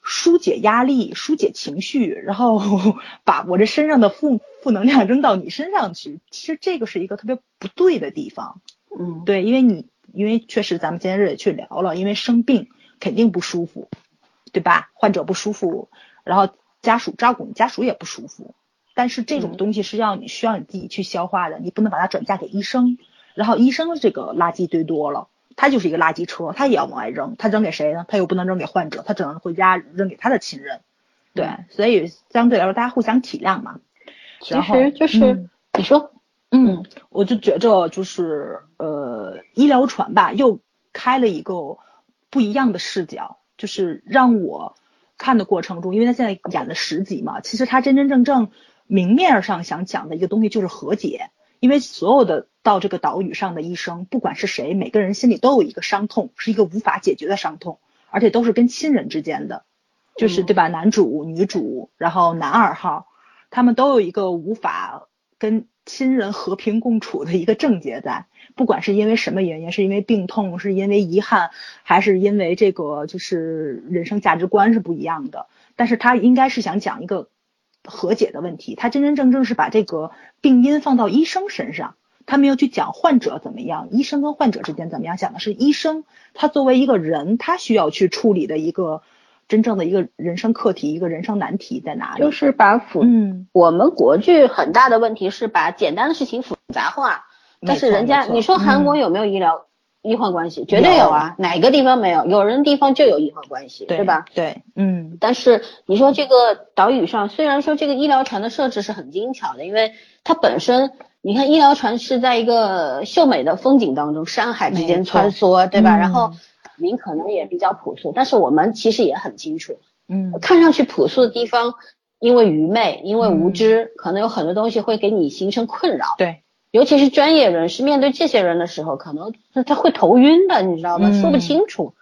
疏解压力、疏解情绪，然后 把我这身上的负负能量扔到你身上去。其实这个是一个特别不对的地方。嗯，对，因为你因为确实咱们今天也去聊了，因为生病肯定不舒服，对吧？患者不舒服，然后家属照顾你，家属也不舒服。但是这种东西是要你需要你自己去消化的，你不能把它转嫁给医生。然后医生这个垃圾堆多了，他就是一个垃圾车，他也要往外扔。他扔给谁呢？他又不能扔给患者，他只能回家扔给他的亲人。对，所以相对来说大家互相体谅嘛。其实就是你说，嗯，我就觉着就是呃，医疗船吧，又开了一个不一样的视角，就是让我看的过程中，因为他现在演了十集嘛，其实他真真正正。明面上想讲的一个东西就是和解，因为所有的到这个岛屿上的医生，不管是谁，每个人心里都有一个伤痛，是一个无法解决的伤痛，而且都是跟亲人之间的，就是对吧？男主、女主，然后男二号，他们都有一个无法跟亲人和平共处的一个症结在，不管是因为什么原因，是因为病痛，是因为遗憾，还是因为这个就是人生价值观是不一样的，但是他应该是想讲一个。和解的问题，他真真正正是把这个病因放到医生身上，他没有去讲患者怎么样，医生跟患者之间怎么样，讲的是医生他作为一个人，他需要去处理的一个真正的一个人生课题，一个人生难题在哪里？就是把复，嗯，我们国剧很大的问题是把简单的事情复杂化，但是人家你说韩国有没有医疗？医患关系绝对有啊，哪个地方没有？有人地方就有医患关系，对吧？对，嗯。但是你说这个岛屿上，虽然说这个医疗船的设置是很精巧的，因为它本身，你看医疗船是在一个秀美的风景当中，山海之间穿梭，对吧？然后您可能也比较朴素，但是我们其实也很清楚，嗯，看上去朴素的地方，因为愚昧，因为无知，可能有很多东西会给你形成困扰。对。尤其是专业人士面对这些人的时候，可能他他会头晕的，你知道吗？说不清楚，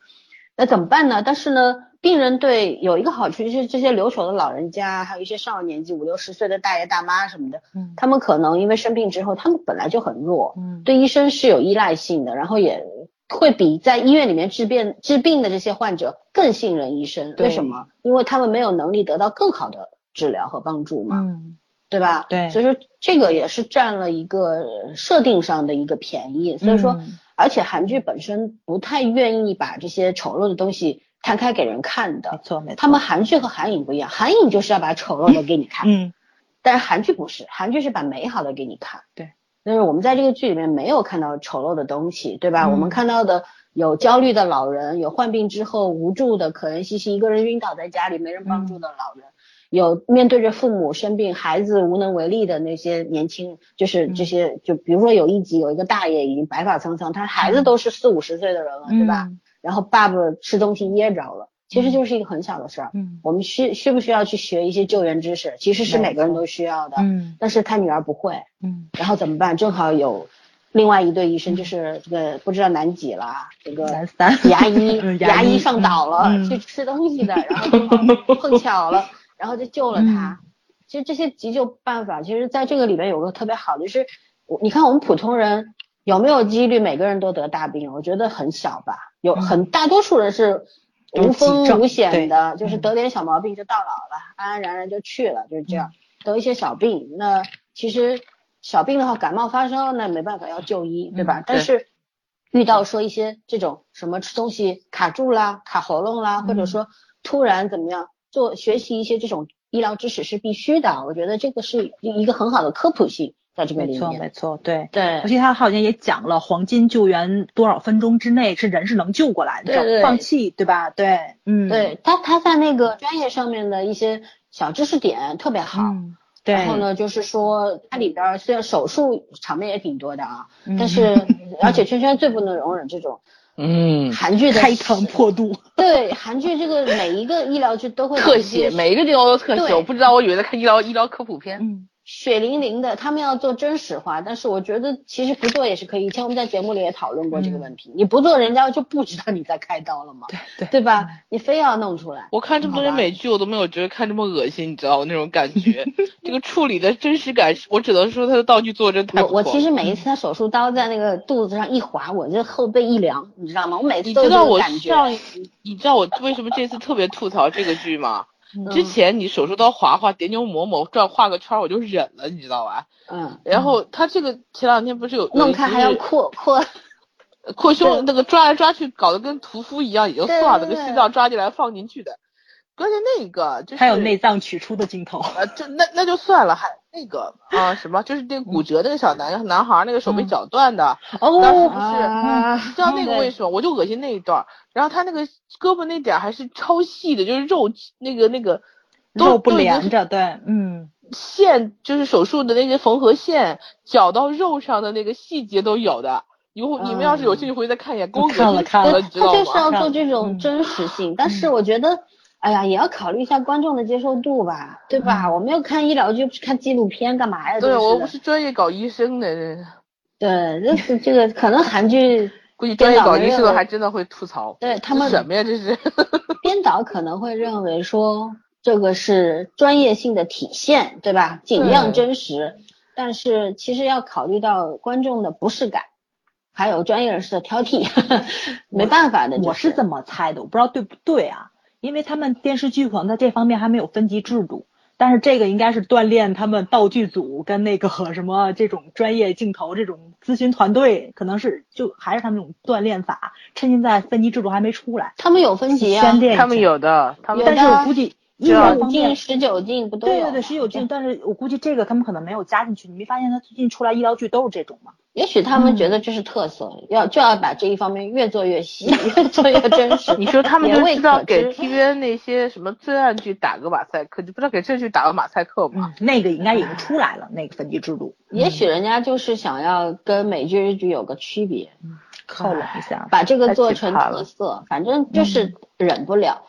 那怎么办呢？但是呢，病人对有一个好处就是这些留守的老人家，还有一些上了年纪五六十岁的大爷大妈什么的，嗯，他们可能因为生病之后，他们本来就很弱，嗯，对医生是有依赖性的，然后也会比在医院里面治病治病的这些患者更信任医生。为什么？因为他们没有能力得到更好的治疗和帮助嘛。嗯。对吧？对，所以说这个也是占了一个设定上的一个便宜。所以说，而且韩剧本身不太愿意把这些丑陋的东西摊开给人看的。没错，没错。他们韩剧和韩影不一样，韩影就是要把丑陋的给你看。嗯。但是韩剧不是，韩剧是把美好的给你看。对。但是我们在这个剧里面没有看到丑陋的东西，对吧？我们看到的有焦虑的老人，有患病之后无助的可怜兮兮一个人晕倒在家里没人帮助的老人。有面对着父母生病、孩子无能为力的那些年轻，就是这些，就比如说有一集有一个大爷已经白发苍苍，他孩子都是四五十岁的人了，对吧？然后爸爸吃东西噎着了，其实就是一个很小的事儿。嗯，我们需需不需要去学一些救援知识？其实是每个人都需要的。嗯，但是他女儿不会。嗯，然后怎么办？正好有另外一对医生，就是这个不知道男几了，这个牙医牙医上岛了去吃东西的，然后 碰巧了。然后就救了他。其实这些急救办法，其实在这个里边有个特别好的，就是我你看我们普通人有没有几率每个人都得大病？我觉得很小吧。有很大多数人是无风无险的，就是得点小毛病就到老了，安安然然就去了，就是这样。得一些小病，那其实小病的话，感冒发烧那没办法要就医，对吧？但是遇到说一些这种什么吃东西卡住啦、卡喉咙啦，或者说突然怎么样？做学习一些这种医疗知识是必须的，我觉得这个是一个很好的科普性，在这个里面。没错，没错，对对。而且他好像也讲了黄金救援多少分钟之内是人是能救过来的，对对。放弃，对吧？对，嗯。对他他在那个专业上面的一些小知识点特别好。嗯。对。然后呢，就是说它里边虽然手术场面也挺多的啊，但是 而且圈圈最不能容忍这种。嗯，韩剧的开膛破肚，对，韩剧这个每一个医疗剧都会特写，每一个地方都特写。我不知道，我以为在看医疗医疗科普片。嗯，血淋淋的，他们要做真实化，但是我觉得其实不做也是可以。以前我们在节目里也讨论过这个问题，你不做人家就不知道你在开刀了嘛？对对对吧？你非要弄出来。我看这么多年美剧，我都没有觉得看这么恶心，你知道我那种感觉。这个处理的真实感，我只能说他的道具做真太我我其实每一次他手术刀在那个肚子上一划，我这后背一凉，你知道吗？我每次都知道我感觉。上，你知道我为什么这次特别吐槽这个剧吗？之前你手术刀划划叠扭抹抹转画个圈我就忍了，你知道吧？嗯。然后他这个前两天不是有弄开还要扩扩扩胸，那个抓来抓去搞得跟屠夫一样也就算了，那个心脏抓进来放进去的。关键那个就是还有内脏取出的镜头啊，就那那就算了，还那个 啊什么，就是那个骨折那个小男男孩那个手被绞断的，哦，当时不是，你知道那个为什么？我就恶心那一段，然后他那个胳膊那点还是超细的，就是肉那个那个肉不连着，对，嗯，线就是手术的那些缝合线绞到肉上的那个细节都有的。以后你们要是有兴趣回去再看一眼，给我恶心死了，你知道吗？他就是要做这种真实性，但是我觉得。哎呀，也要考虑一下观众的接受度吧，对吧？我没有看医疗剧，不是看纪录片干嘛呀？对，我不是专业搞医生的。对，这是这个可能韩剧 估计专业搞医生的还真的会吐槽。对他们什么呀？这是 编导可能会认为说这个是专业性的体现，对吧？尽量真实。但是其实要考虑到观众的不适感，还有专业人士的挑剔，没办法的。我是这么猜的，我不知道对不对啊。因为他们电视剧可能在这方面还没有分级制度，但是这个应该是锻炼他们道具组跟那个什么这种专业镜头这种咨询团队，可能是就还是他们那种锻炼法，趁现在分级制度还没出来。他们有分级啊，他们有的，他们但是我估计医疗方面十九禁不都对对对十九禁，但是我估计这个他们可能没有加进去。你没发现他最近出来医疗剧都是这种吗？也许他们觉得这是特色，要就要把这一方面越做越细，越做越真实。你说他们就知道给 TVN 那些什么罪案剧打个马赛克，就不知道给这剧打个马赛克吗？那个应该已经出来了，那个分级制度。也许人家就是想要跟美剧日剧有个区别，靠拢一下，把这个做成特色，反正就是忍不了。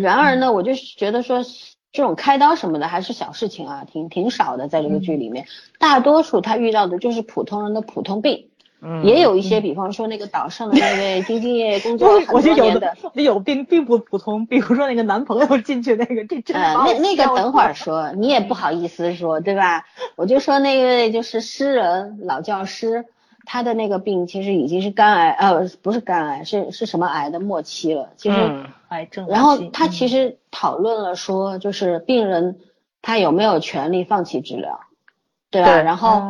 然而呢，我就是觉得说。这种开刀什么的还是小事情啊，挺挺少的，在这个剧里面，大多数他遇到的就是普通人的普通病，嗯，也有一些，比方说那个岛上的 那位兢兢业业工作很多年的，有病并不普通，比如说那个男朋友进去那个，这真呃，那那个等会儿说，你也不好意思说，对吧？我就说那位就是诗人老教师。他的那个病其实已经是肝癌，呃，不是肝癌，是是什么癌的末期了。其实癌症。然后他其实讨论了说，就是病人他有没有权利放弃治疗，对吧？然后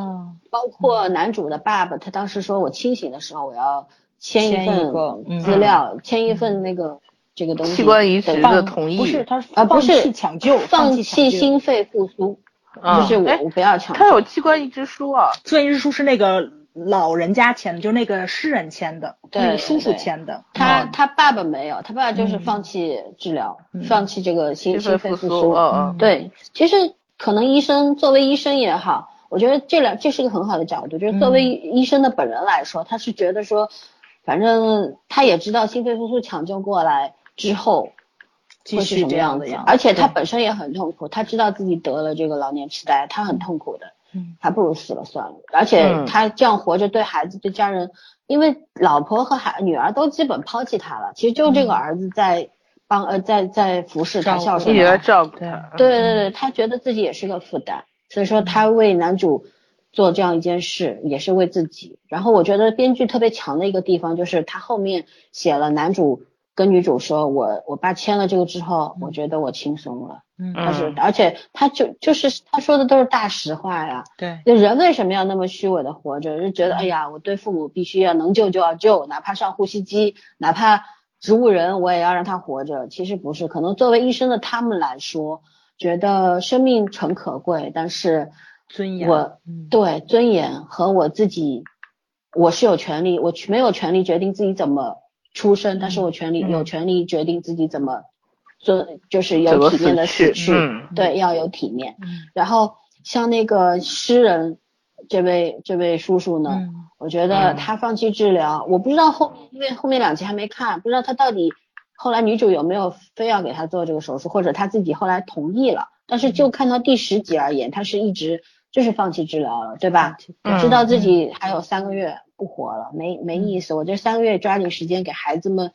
包括男主的爸爸，他当时说我清醒的时候我要签一份资料，签一份那个这个东西。器官移植的同意。不是他啊，不是抢救，放弃心肺复苏，就是我不要抢救。他有器官移植书啊，器官移植书是那个。老人家签的，就是那个诗人签的，那个叔叔签的。他他爸爸没有，他爸爸就是放弃治疗，放弃这个心心肺复苏。嗯。对，其实可能医生作为医生也好，我觉得这两这是个很好的角度，就是作为医生的本人来说，他是觉得说，反正他也知道心肺复苏抢救过来之后会是什么样子，而且他本身也很痛苦，他知道自己得了这个老年痴呆，他很痛苦的。还不如死了算了，而且他这样活着对孩子对家人，因为老婆和孩女儿都基本抛弃他了，其实就这个儿子在帮呃在在服侍他孝顺他，照顾他。对对对，他觉得自己也是个负担，所以说他为男主做这样一件事也是为自己。然后我觉得编剧特别强的一个地方就是他后面写了男主。跟女主说，我我爸签了这个之后，我觉得我轻松了。嗯，他是，而且他就就是他说的都是大实话呀。对，人为什么要那么虚伪的活着？就觉得哎呀，我对父母必须要能救就要救，哪怕上呼吸机，哪怕植物人，我也要让他活着。其实不是，可能作为医生的他们来说，觉得生命诚可贵，但是尊严，我对尊严和我自己，我是有权利，我没有权利决定自己怎么。出生，但是我权利有权利决定自己怎么做，就是有体面的死去，对，要有体面。然后像那个诗人这位这位叔叔呢，我觉得他放弃治疗，我不知道后面，因为后面两集还没看，不知道他到底后来女主有没有非要给他做这个手术，或者他自己后来同意了，但是就看到第十集而言，他是一直就是放弃治疗了，对吧？嗯知道自己还有三个月不活了，没没意思。我这三个月抓紧时间给孩子们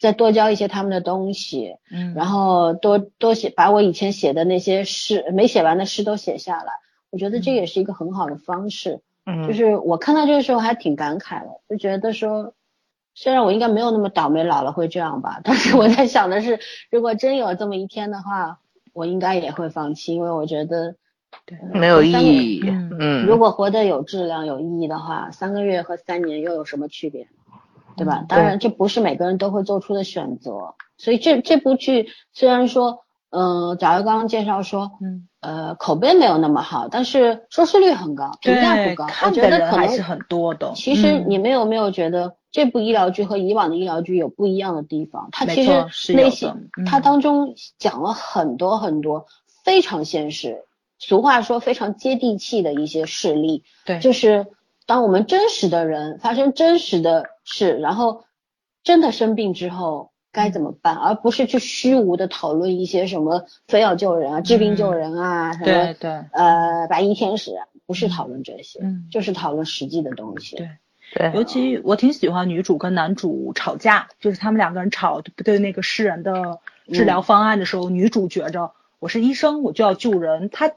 再多教一些他们的东西，嗯然后多多写，把我以前写的那些诗没写完的诗都写下来。我觉得这也是一个很好的方式。嗯，就是我看到这个时候还挺感慨的，就觉得说，虽然我应该没有那么倒霉，老了会这样吧，但是我在想的是，如果真有这么一天的话，我应该也会放弃，因为我觉得对没有意义。嗯嗯，如果活得有质量、有意义的话，三个月和三年又有什么区别？对吧？嗯当然，这不是每个人都会做出的选择。所以这这部剧虽然说，嗯、假如刚刚介绍说，嗯，呃，口碑没有那么好，但是收视率很高，评价不高。我看的觉得可能人还是很多的。其实嗯你们有没有觉得这部医疗剧和以往的医疗剧有不一样的地方？它其实内心嗯它当中讲了很多很多非常现实，俗话说非常接地气的一些事例，对，就是当我们真实的人发生真实的事，然后真的生病之后。该怎么办？而不是去虚无的讨论一些什么非要救人啊、治病救人啊、什么对对，呃白衣天使啊，不是讨论这些，嗯。就是讨论实际的东西。对。对，尤其我挺喜欢女主跟男主吵架，就是他们两个人吵对那个诗人的治疗方案的时候，女主觉着我是医生，我就要救人，她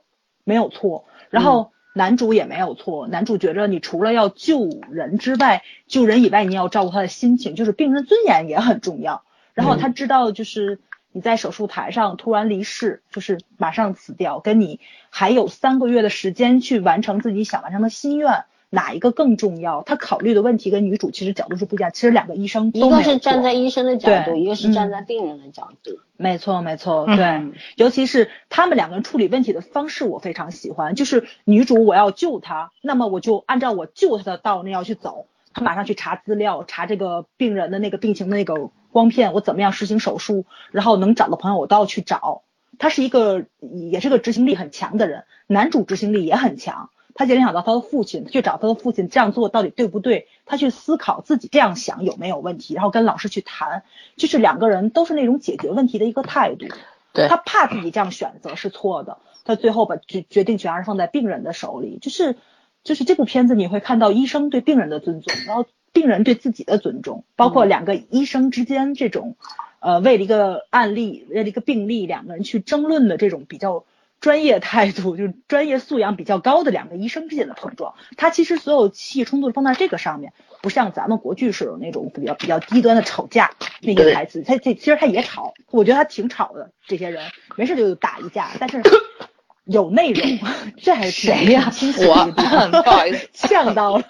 没有错，然后男主也没有错，男主觉着你除了要救人之外，救人以外你要照顾他的心情，就是病人尊严也很重要。然后他知道就是。你在手术台上突然离世，就是马上死掉，跟你还有三个月的时间去完成自己想完成的心愿，哪一个更重要？他考虑的问题跟女主其实角度是不一样。其实两个医生一个是站在医生的角度，一个是站嗯在病人的角度。没错，没错，嗯对，尤其是他们两个人处理问题的方式，我非常喜欢。就是女主我要救她，那么我就按照我救她的道那要去走，他马上去查资料，查这个病人的那个病情的那个光片，我怎么样实行手术，然后能找的朋友我都要去找。他是一个也是个执行力很强的人，男主执行力也很强。他联想到他的父亲，他去找他的父亲这样做到底对不对？他去思考自己这样想有没有问题，然后跟老师去谈，就是两个人都是那种解决问题的一个态度。对他怕自己这样选择是错的，他最后把决决定权还是放在病人的手里。就是就是这部片子你会看到医生对病人的尊重，然后病人对自己的尊重，包括两个医生之间这种，呃，为了一个案例，为了一个病例，两个人去争论的这种比较专业态度，就是 专业素养比较高的两个医生之间的碰撞。他其实所有戏冲突放在这个上面，不像咱们国剧是有那种比较比较低端的吵架那些台词，他这其实他也吵，我觉得他挺吵的，这些人没事就打一架，但是 有内容，这还是谁呀我不好意思，呛到了，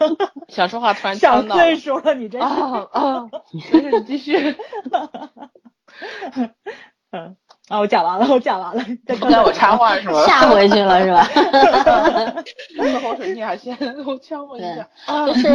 想说话突然想呛到岁数了，你这是。啊啊，没事，你继续。嗯，啊，我讲完了，我讲完了。再 刚让我插话是吗？吓回去了是吧？喝口水，你俩先我呛我一下。啊就是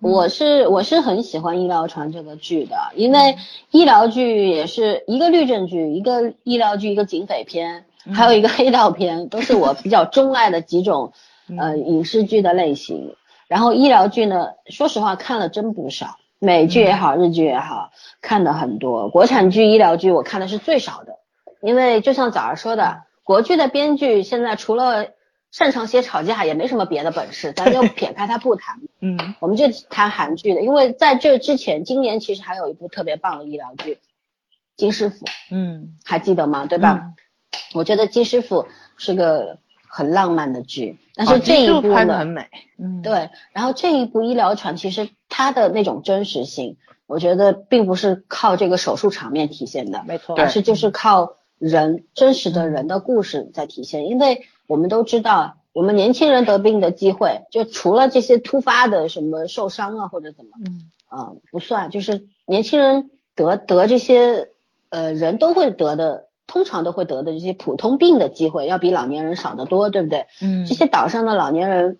我是我是很喜欢《医疗船》这个剧的，因为医疗剧也是一个律政剧，一个医疗剧，一个警匪片，还有一个黑道片，都是我比较钟爱的几种呃影视剧的类型。然后医疗剧呢，说实话看了真不少，美剧也好，日剧也好，看的很多。国产剧、医疗剧我看的是最少的，因为就像早上说的，国剧的编剧现在除了擅长写吵架，也没什么别的本事，咱就撇开他不谈。嗯我们就谈韩剧的，因为在这之前，今年其实还有一部特别棒的医疗剧《金师傅》，嗯，还记得吗？对吧？我觉得《金师傅》是个很浪漫的剧，但是这一部呢很，美。嗯，对，然后这一部《医疗船》其实它的那种真实性，我觉得并不是靠这个手术场面体现的，没错，而是就是靠人真实的人的故事在体现。因为我们都知道，我们年轻人得病的机会，就除了这些突发的什么受伤啊或者怎么，嗯啊、不算，就是年轻人得得这些呃人都会得的，通常都会得的这些普通病的机会，要比老年人少得多，对不对？嗯这些岛上的老年人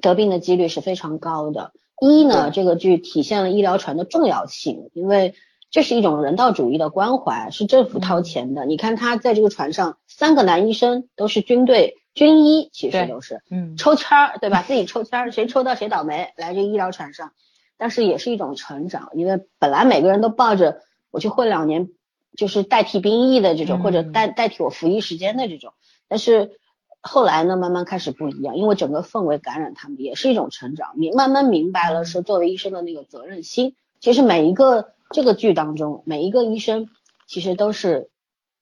得病的几率是非常高的。一呢，这个剧体现了医疗船的重要性，因为这是一种人道主义的关怀，是政府掏钱的。你看他在这个船上，三个男医生都是军队军医，其实都是嗯抽签儿，对吧？自己抽签儿，谁抽到谁倒霉，来这个医疗船上。但是也是一种成长，因为本来每个人都抱着我去混两年就是代替兵役的这种，或者嗯代代替我服役时间的这种。但是后来呢，慢慢开始不一样，因为整个氛围感染他们，也是一种成长。明慢慢明白了，说作为医生的那个责任心。其实每一个这个剧当中，每一个医生其实都是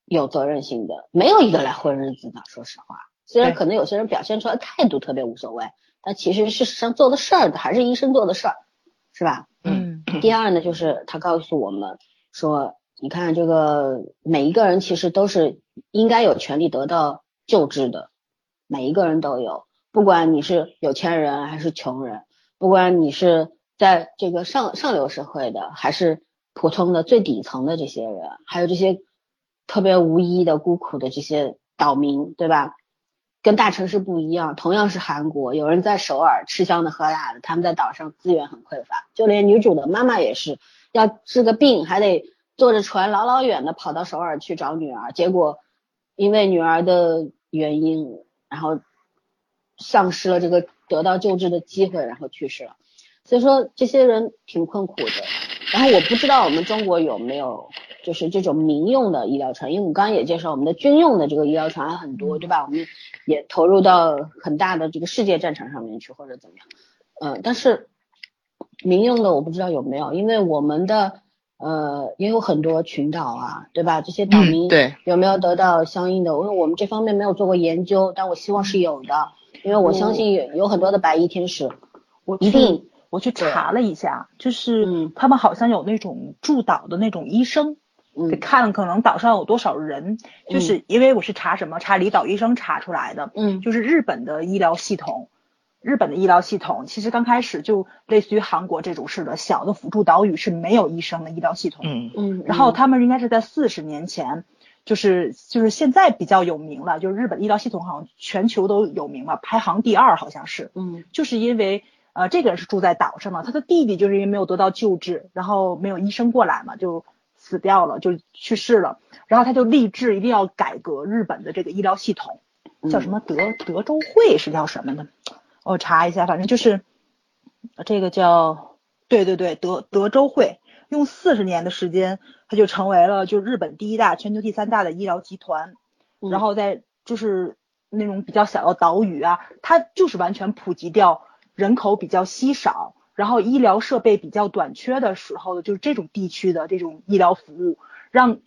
有责任心的，没有一个来混日子的。说实话，虽然可能有些人表现出来态度特别无所谓，但其实事实上做的事儿的还是医生做的事儿，是吧？嗯第二呢，就是他告诉我们说，你看这个每一个人其实都是应该有权利得到救治的，每一个人都有，不管你是有钱人还是穷人，不管你是在这个上上流社会的，还是普通的最底层的这些人，还有这些特别无依的孤苦的这些岛民，对吧？跟大城市不一样，同样是韩国，有人在首尔吃香的喝辣的，他们在岛上资源很匮乏，就连女主的妈妈也是，要治个病还得坐着船老老远的跑到首尔去找女儿，结果因为女儿的原因，然后丧失了这个得到救治的机会，然后去世了。所以说这些人挺困苦的。然后我不知道我们中国有没有就是这种民用的医疗船，因为我刚刚也介绍我们的军用的这个医疗船还很多，对吧？我们也投入到很大的这个世界战场上面去或者怎么样，嗯、但是民用的我不知道有没有，因为我们的呃也有很多群岛啊，对吧？这些岛民有没有得到相应的？因为我们这方面没有做过研究，但我希望是有的，因为我相信有有很多的白衣天使我一定我去查了一下，就是嗯。他们好像有那种驻岛的那种医生，得嗯看可能岛上有多少人，就是因为我是查什么查离岛医生查出来的，嗯。就是日本的医疗系统，日本的医疗系统其实刚开始就类似于韩国这种似的，小的辅助岛屿是没有医生的医疗系统，嗯。嗯，然后他们应该是在四十年前，就是就是现在比较有名了，就是日本医疗系统好像全球都有名了，排行第二好像是，嗯。就是因为呃这个人是住在岛上嘛，他的弟弟就是因为没有得到救治，然后没有医生过来嘛，就死掉了，就去世了，然后他就立志一定要改革日本的这个医疗系统，叫什么德德州会是叫什么呢，我查一下，反正就是呃这个叫对对对德德州会，用四十年的时间，他就成为了就日本第一大、全球第三大的医疗集团。嗯然后在就是那种比较小的岛屿啊，它就是完全普及掉人口比较稀少，然后医疗设备比较短缺的时候的，就是这种地区的这种医疗服务，让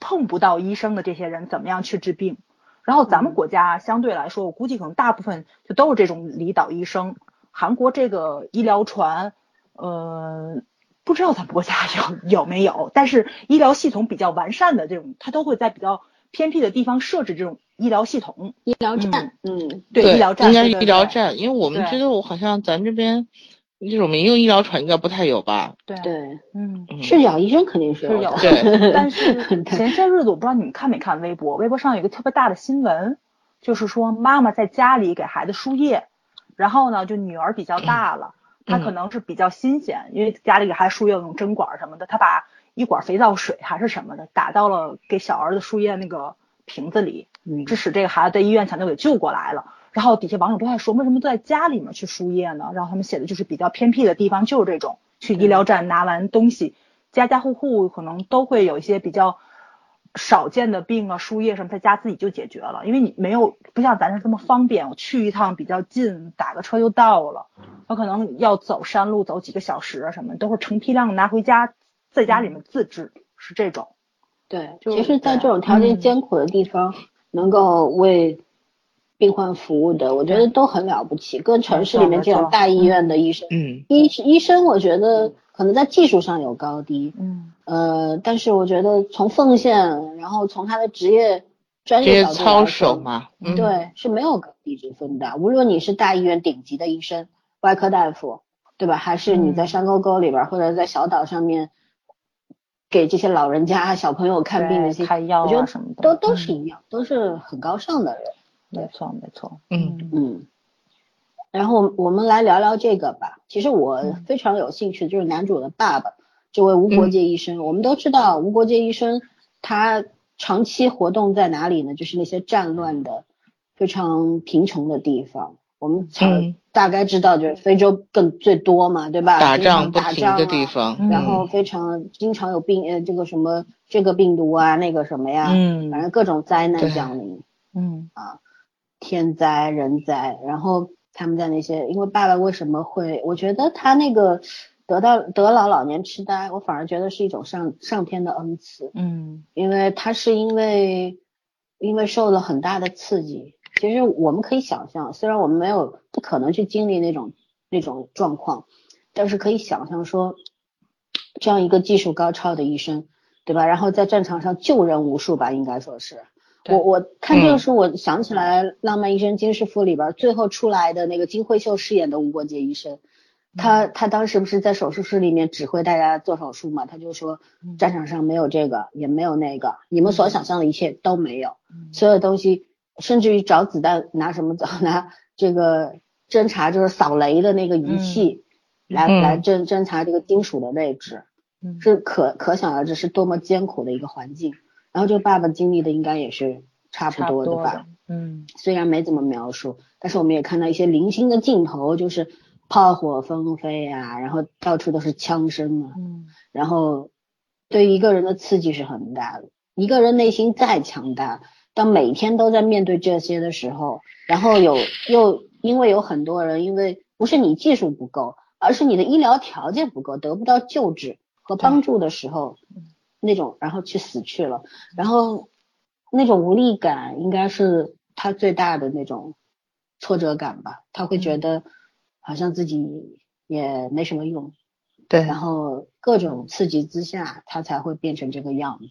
碰不到医生的这些人怎么样去治病。然后咱们国家相对来说，我估计可能大部分就都是这种离岛医生。韩国这个医疗船，呃，不知道咱们国家有有没有，但是医疗系统比较完善的这种，它都会在比较偏僻的地方设置这种医疗系统。医疗站，嗯。对，医疗站应该是医疗站，因为我们对。觉得我好像咱这边这种民用医疗船应该不太有吧？对。对，嗯。嗯，赤脚医生肯定是是有，对。但是 前些日子我不知道你们看没看微博，微博上有一个特别大的新闻，就是说妈妈在家里给孩子输液，然后呢，就女儿比较大了，她可能是比较新鲜，因为家里给孩子输液用针管什么的，她把一管肥皂水还是什么的打到了给小儿子输液那个瓶子里，嗯致使这个孩子在医院抢救给救过来了。然后底下网友都在说，为什么都在家里面去输液呢？然后他们写的就是比较偏僻的地方，就是这种去医疗站拿完东西，家家户户可能都会有一些比较少见的病啊，输液什么，在家自己就解决了，因为你没有不像咱这这么方便，我去一趟比较近，打个车就到了。我可能要走山路，走几个小时啊什么，都是成批量拿回家，在家里面自制，是这种。对，就其实，在这种条件嗯艰苦的地方，能够为病患服务的，我觉得都很了不起。跟城市里面这种大医院的医生，嗯。医医生，我觉得可能在技术上有高低，嗯，呃，但是我觉得从奉献，然后从他的职业专业角度操守嘛，嗯，对，是没有高低之分的。无论你是大医院顶级的医生、外科大夫，对吧？还是你在嗯。山沟沟里边儿、或者在小岛上面给这些老人家、小朋友看病的对这些，开药我觉得啊什么的，都都嗯是一样，都是很高尚的人。没错没错，嗯嗯，然后我们来聊聊这个吧。其实我嗯非常有兴趣就是男主的爸爸，这位无国界医生。我们都知道无国界医生他长期活动在哪里呢？就是那些战乱的、非常贫穷的地方。我们大概知道，就是非洲更最多嘛，对吧？打仗不停的地方，然后非常经常有病，呃，这个什么这个病毒啊，那个什么呀，嗯，反正各种灾难降临，嗯啊，天灾人灾，然后他们在那些，因为爸爸为什么会？我觉得他那个得到得老老年痴呆，我反而觉得是一种上上天的恩赐，嗯，因为他是因为因为受了很大的刺激。其实我们可以想象，虽然我们没有不可能去经历那种那种状况，但是可以想象说，这样一个技术高超的医生，对吧？然后在战场上救人无数吧，应该说是。我我看这个书，我想起来《浪漫医生金师傅》里边最后出来的那个金惠秀饰演的吴国杰医生，他他当时不是在手术室里面指挥大家做手术嘛？他就说，战场上没有这个，也没有那个，你们所想象的一切都没有，所有东西。甚至于找子弹，拿什么找？拿这个侦查，就是扫雷的那个仪器，来来侦侦查这个金属的位置，是可可想而知是多么艰苦的一个环境。然后，这个爸爸经历的应该也是差不多的吧？嗯，虽然没怎么描述，但是我们也看到一些零星的镜头，就是炮火纷飞啊，然后到处都是枪声啊，嗯，然后对一个人的刺激是很大的。一个人内心再强大。当每天都在面对这些的时候，然后有又因为有很多人，因为不是你技术不够，而是你的医疗条件不够，得不到救治和帮助的时候，那种然后去死去了，然后那种无力感应该是他最大的那种挫折感吧，他会觉得好像自己也没什么用，对，然后各种刺激之下，他才会变成这个样子。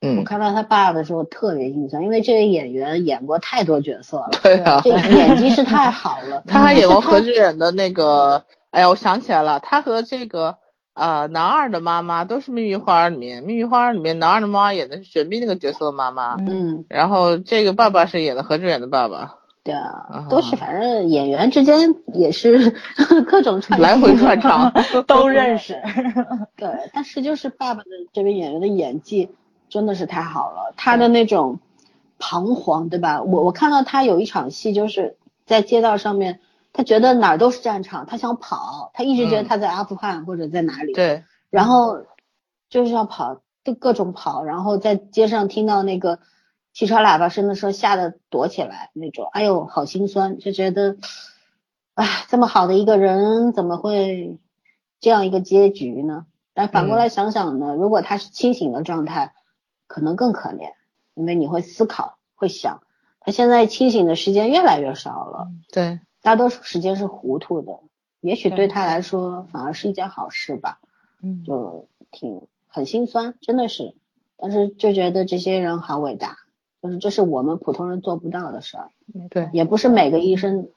嗯，我看到他爸的时候特别印象，因为这位演员演过太多角色了，对啊，这演技是太好了。他还演过何志远的那个，哎呀，我想起来了，他和这个呃男二的妈妈都是《秘密花园》里面，《秘密花园》里面男二的妈妈演的是玄彬那个角色的妈妈，嗯，然后这个爸爸是演的何志远的爸爸。对啊，都是反正演员之间也是 各种串来回串场 都认识。对，但是就是爸爸的这位演员的演技。真的是太好了，他的那种彷徨，对吧？我我看到他有一场戏，就是在街道上面，他觉得哪儿都是战场，他想跑，他一直觉得他在阿富汗或者在哪里，对，然后就是要跑，就各种跑，然后在街上听到那个汽车喇叭声的时候，吓得躲起来那种，哎呦，好心酸，就觉得，哎，这么好的一个人，怎么会这样一个结局呢？但反过来想想呢，如果他是清醒的状态。可能更可怜，因为你会思考，会想，他现在清醒的时间越来越少了，对，大多数时间是糊涂的，也许对他来说反而是一件好事吧，嗯，就挺很心酸，真的是，但是就觉得这些人好伟大，就是这是我们普通人做不到的事儿，对，也不是每个医生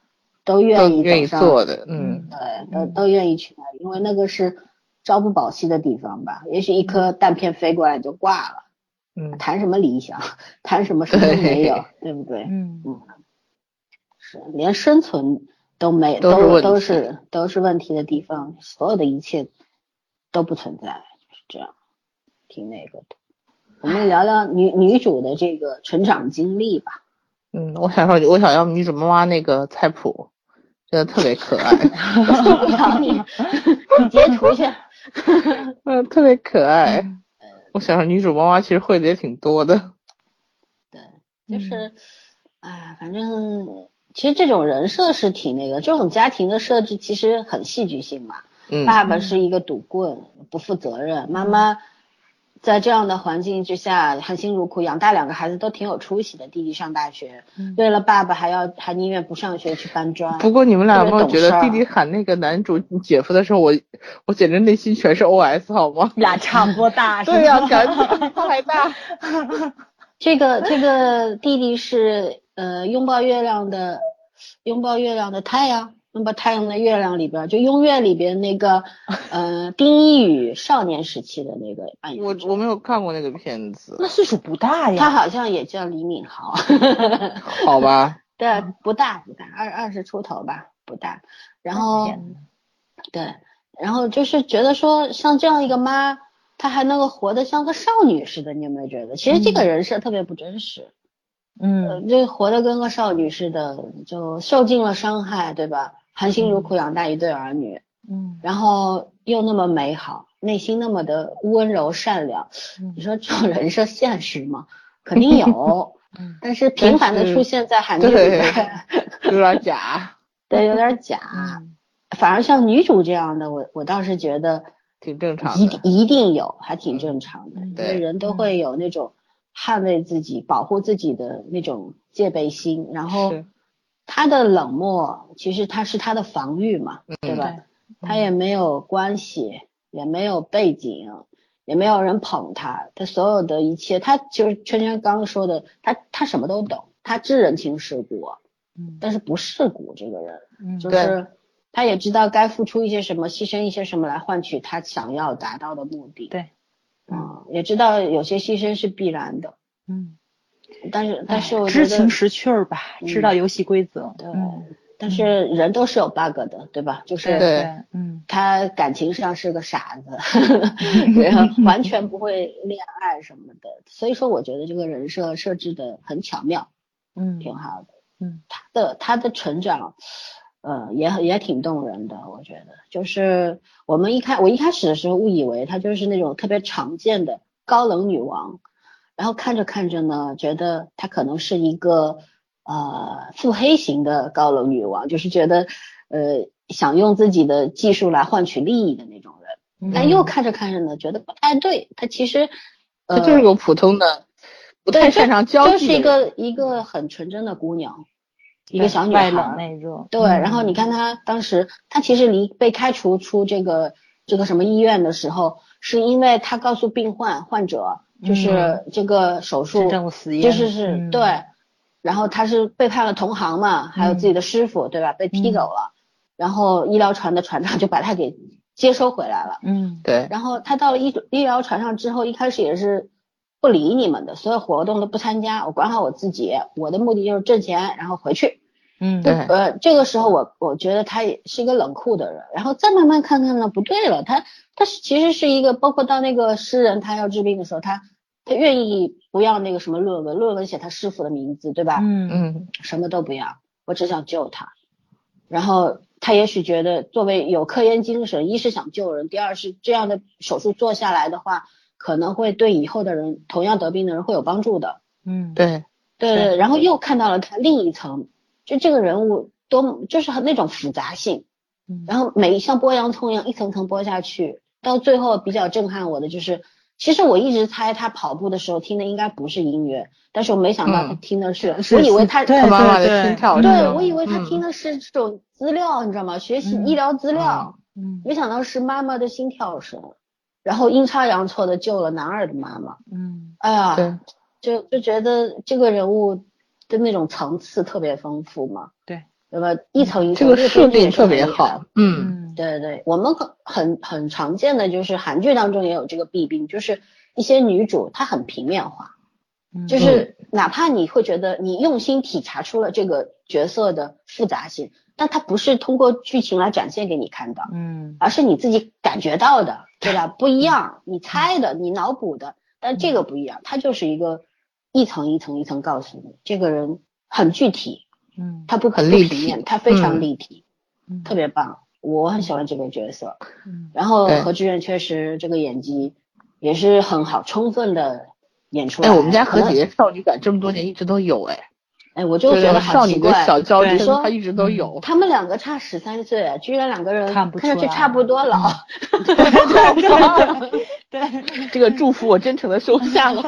都愿意愿意做的，嗯，对，都都愿意去那里，因为那个是朝不保夕的地方吧，也许一颗弹片飞过来就挂了。谈什么理想，谈什么什么都没有，对不对？嗯嗯，是连生存都没都都是都是问题的地方，所有的一切都不存在，就是这样，挺那个的。我们聊聊女女主的这个成长经历吧。嗯，我想说，我想要女主妈妈那个菜谱，真的特别可爱。不要你，你截图去。嗯，特别可爱。我想想，女主妈妈其实会的也挺多的。对，就是，哎，反正其实这种人设是挺那个，这种家庭的设置其实很戏剧性嘛。嗯。爸爸是一个赌棍，不负责任；妈妈在这样的环境之下，含辛茹苦养大两个孩子，都挺有出息的。弟弟上大学，为了爸爸还要还宁愿不上学去搬砖。不过你们俩有没有觉得弟弟喊那个男主姐夫的时候，我我简直内心全是 OS 好吗？俩差不多大，对呀，感觉他还大。这个这个弟弟是呃拥抱月亮的拥抱月亮的太阳。拥抱太阳的月亮里边，就雍月里边那个，呃，丁一宇少年时期的那个扮演。我我没有看过那个片子。那岁数不大呀。他好像也叫李敏镐。好吧。对，不大不大，二二十出头吧，不大。然后，对，然后就是觉得说，像这样一个妈，她还能够活得像个少女似的，你有没有觉得？其实这个人设特别不真实。嗯就活得跟个少女似的，就受尽了伤害，对吧？含辛茹苦养大一对儿女，嗯然后又那么美好，内心那么的温柔善良，嗯你说这种人设现实吗？肯定有，嗯但是频繁的出现在韩剧里面，有点假，对，有点假。嗯反而像女主这样的，我我倒是觉得挺正常的。一定一定有，还挺正常的。嗯因对为人都会有那种捍卫自己、保护自己的那种戒备心，然后是他的冷漠其实他是他的防御嘛，对吧？对。他也没有关系，也没有背景，也没有人捧他，他所有的一切，他其实圈圈刚刚说的，他他什么都懂，他知人情世故，嗯。但是不世故这个人，嗯。就是他也知道该付出一些什么，牺牲一些什么来换取他想要达到的目的，对，嗯，也知道有些牺牲是必然的，嗯，但是但是我知情识趣儿吧，嗯知道游戏规则，对嗯但是人都是有 bug 的，对吧？就是嗯他感情上是个傻子，然后完全不会恋爱什么的，所以说我觉得这个人设设置的很巧妙，嗯挺好的。嗯他的他的成长，呃，也很也挺动人的，我觉得。就是我们一开我一开始的时候误以为他就是那种特别常见的高冷女王，然后看着看着呢，觉得她可能是一个呃腹黑型的高冷女王，就是觉得呃想用自己的技术来换取利益的那种人。嗯但又看着看着呢，觉得不太对，她其实呃她就是个普通的，不太擅长交际就是一。个一个很纯真的姑娘，一个小女孩儿。对，嗯然后你看她当时，她其实离被开除出这个这个什么医院的时候，是因为她告诉病患患者，就是这个手术就是是、嗯。对，然后他是背叛了同行嘛，还有自己的师傅，对吧？被踢嗯走了，然后医疗船的船长就把他给接收回来了。嗯。对，然后他到了医医疗船上之后，一开始也是不理你们的，所有活动都不参加，我管好我自己，我的目的就是挣钱，然后回去。嗯对。呃，这个时候我我觉得他也是一个冷酷的人，然后再慢慢看看呢，不对了，他他是其实是一个，包括到那个诗人他要治病的时候，他他愿意不要那个什么论文，论文写他师傅的名字，对吧？嗯。嗯，什么都不要，我只想救他。然后他也许觉得，作为有科研精神，一是想救人，第二是这样的手术做下来的话，可能会对以后的人同样得病的人会有帮助的。嗯。对，对对，然后又看到了他另一层，就这个人物多就是很那种复杂性，嗯。然后每像剥洋葱一样一层层剥下去，到最后比较震撼我的就是，其实我一直猜他跑步的时候听的应该不是音乐，但是我没想到他嗯听的是，是我以为他妈妈的对心跳对，我以为他嗯。听的是这种资料，你知道吗？学习嗯。医疗资料，嗯。没想到是妈妈的心跳声，然后阴差阳错的救了男二的妈妈。嗯。哎呀，对，就就觉得这个人物的那种层次特别丰富嘛，对。那么？一层一这层，个设定特别好。嗯，嗯。对对对，我们很很很常见的就是韩剧当中也有这个弊病，就是一些女主她很平面化，嗯。就是哪怕你会觉得你用心体察出了这个角色的复杂性，但它不是通过剧情来展现给你看的，嗯。而是你自己感觉到的，对吧？不一样，你猜的，你脑补的，但这个不一样，它就是一个一层一层一层告诉你，这个人很具体，嗯。他不可立体不平面，他非常嗯。立体，嗯。特别棒，我很喜欢这个角色。嗯。然后何志远确实这个演技也是很好，充分的演出来。哎，我们家。何可能姐姐少女感这么多年一直都有，哎，哎，我就觉得好少女的奇怪。小娇嗔，对说她一直都有。他们两个差十三岁，居然两个人看不看上去差不多老。对这个祝福我真诚的收下了。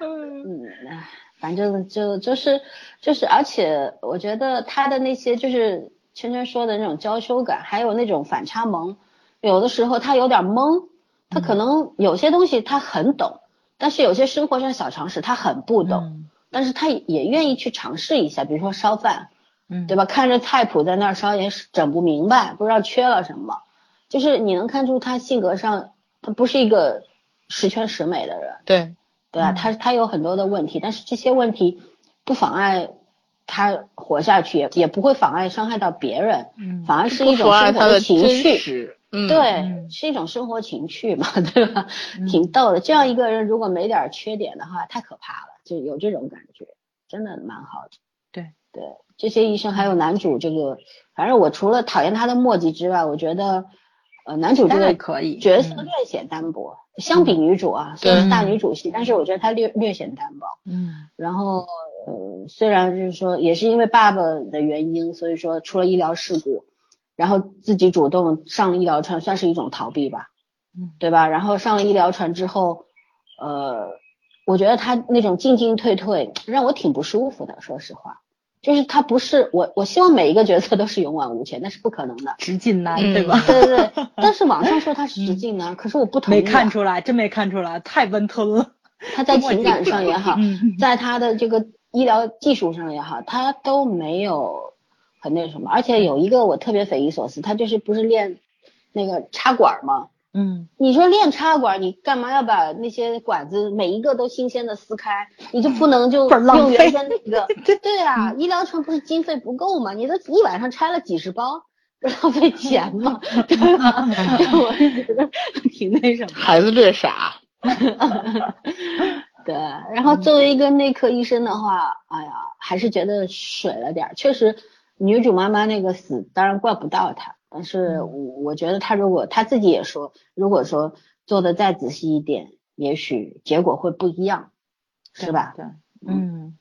嗯，唉反正就就是就是，而且我觉得他的那些就是圈圈说的那种娇羞感，还有那种反差萌，有的时候他有点懵，他可能有些东西他很懂，但是有些生活上小常识他很不懂，嗯但是他也愿意去尝试一下，比如说烧饭，嗯对吧？看着菜谱在那儿烧也是整不明白，不知道缺了什么，就是你能看出他性格上他不是一个十全十美的人。对，对吧？嗯他他有很多的问题，但是这些问题不妨碍他活下去，也也不会妨碍伤害到别人，嗯反而是一种生活的情绪。对，嗯是一种生活情趣嘛，对吧？嗯挺逗的。这样一个人如果没点缺点的话，太可怕了，就有这种感觉，真的蛮好的。对对，这些医生还有男主这个，反正我除了讨厌他的墨迹之外，我觉得，呃，男主这个可以角色嗯略显单薄，相比女主啊，虽然是大女主戏，但是我觉得他略略显单薄。嗯然后，呃，虽然就是说，也是因为爸爸的原因，所以说出了医疗事故，然后自己主动上了医疗船，算是一种逃避吧，嗯，对吧？然后上了医疗船之后，呃，我觉得他那种进进退退，让我挺不舒服的，说实话。就是他不是我，我希望每一个角色都是勇往无前，那是不可能的。直进男嗯对吧？对对对，但是网上说他是直进男，可是我不同意、没啊。看出来，真没看出来，太温吞了。他在 情感上也好，嗯在他的这个医疗技术上也好，他都没有很那什么。而且有一个我特别匪夷所思，他就是不是练那个插管吗？嗯你说练插管，你干嘛要把那些管子每一个都新鲜的撕开？你就不能就用费原先那个？对啊，医疗船不是经费不够吗？你都一晚上拆了几十包，不浪费钱吗？对吧？我是觉得挺那什么。孩子略傻。对，然后作为一个内科医生的话，哎呀，还是觉得水了点儿。确实，女主妈妈那个死，当然怪不到她，但是我我觉得她如果她自己也说，如果说做的再仔细一点，也许结果会不一样，是吧？对，嗯，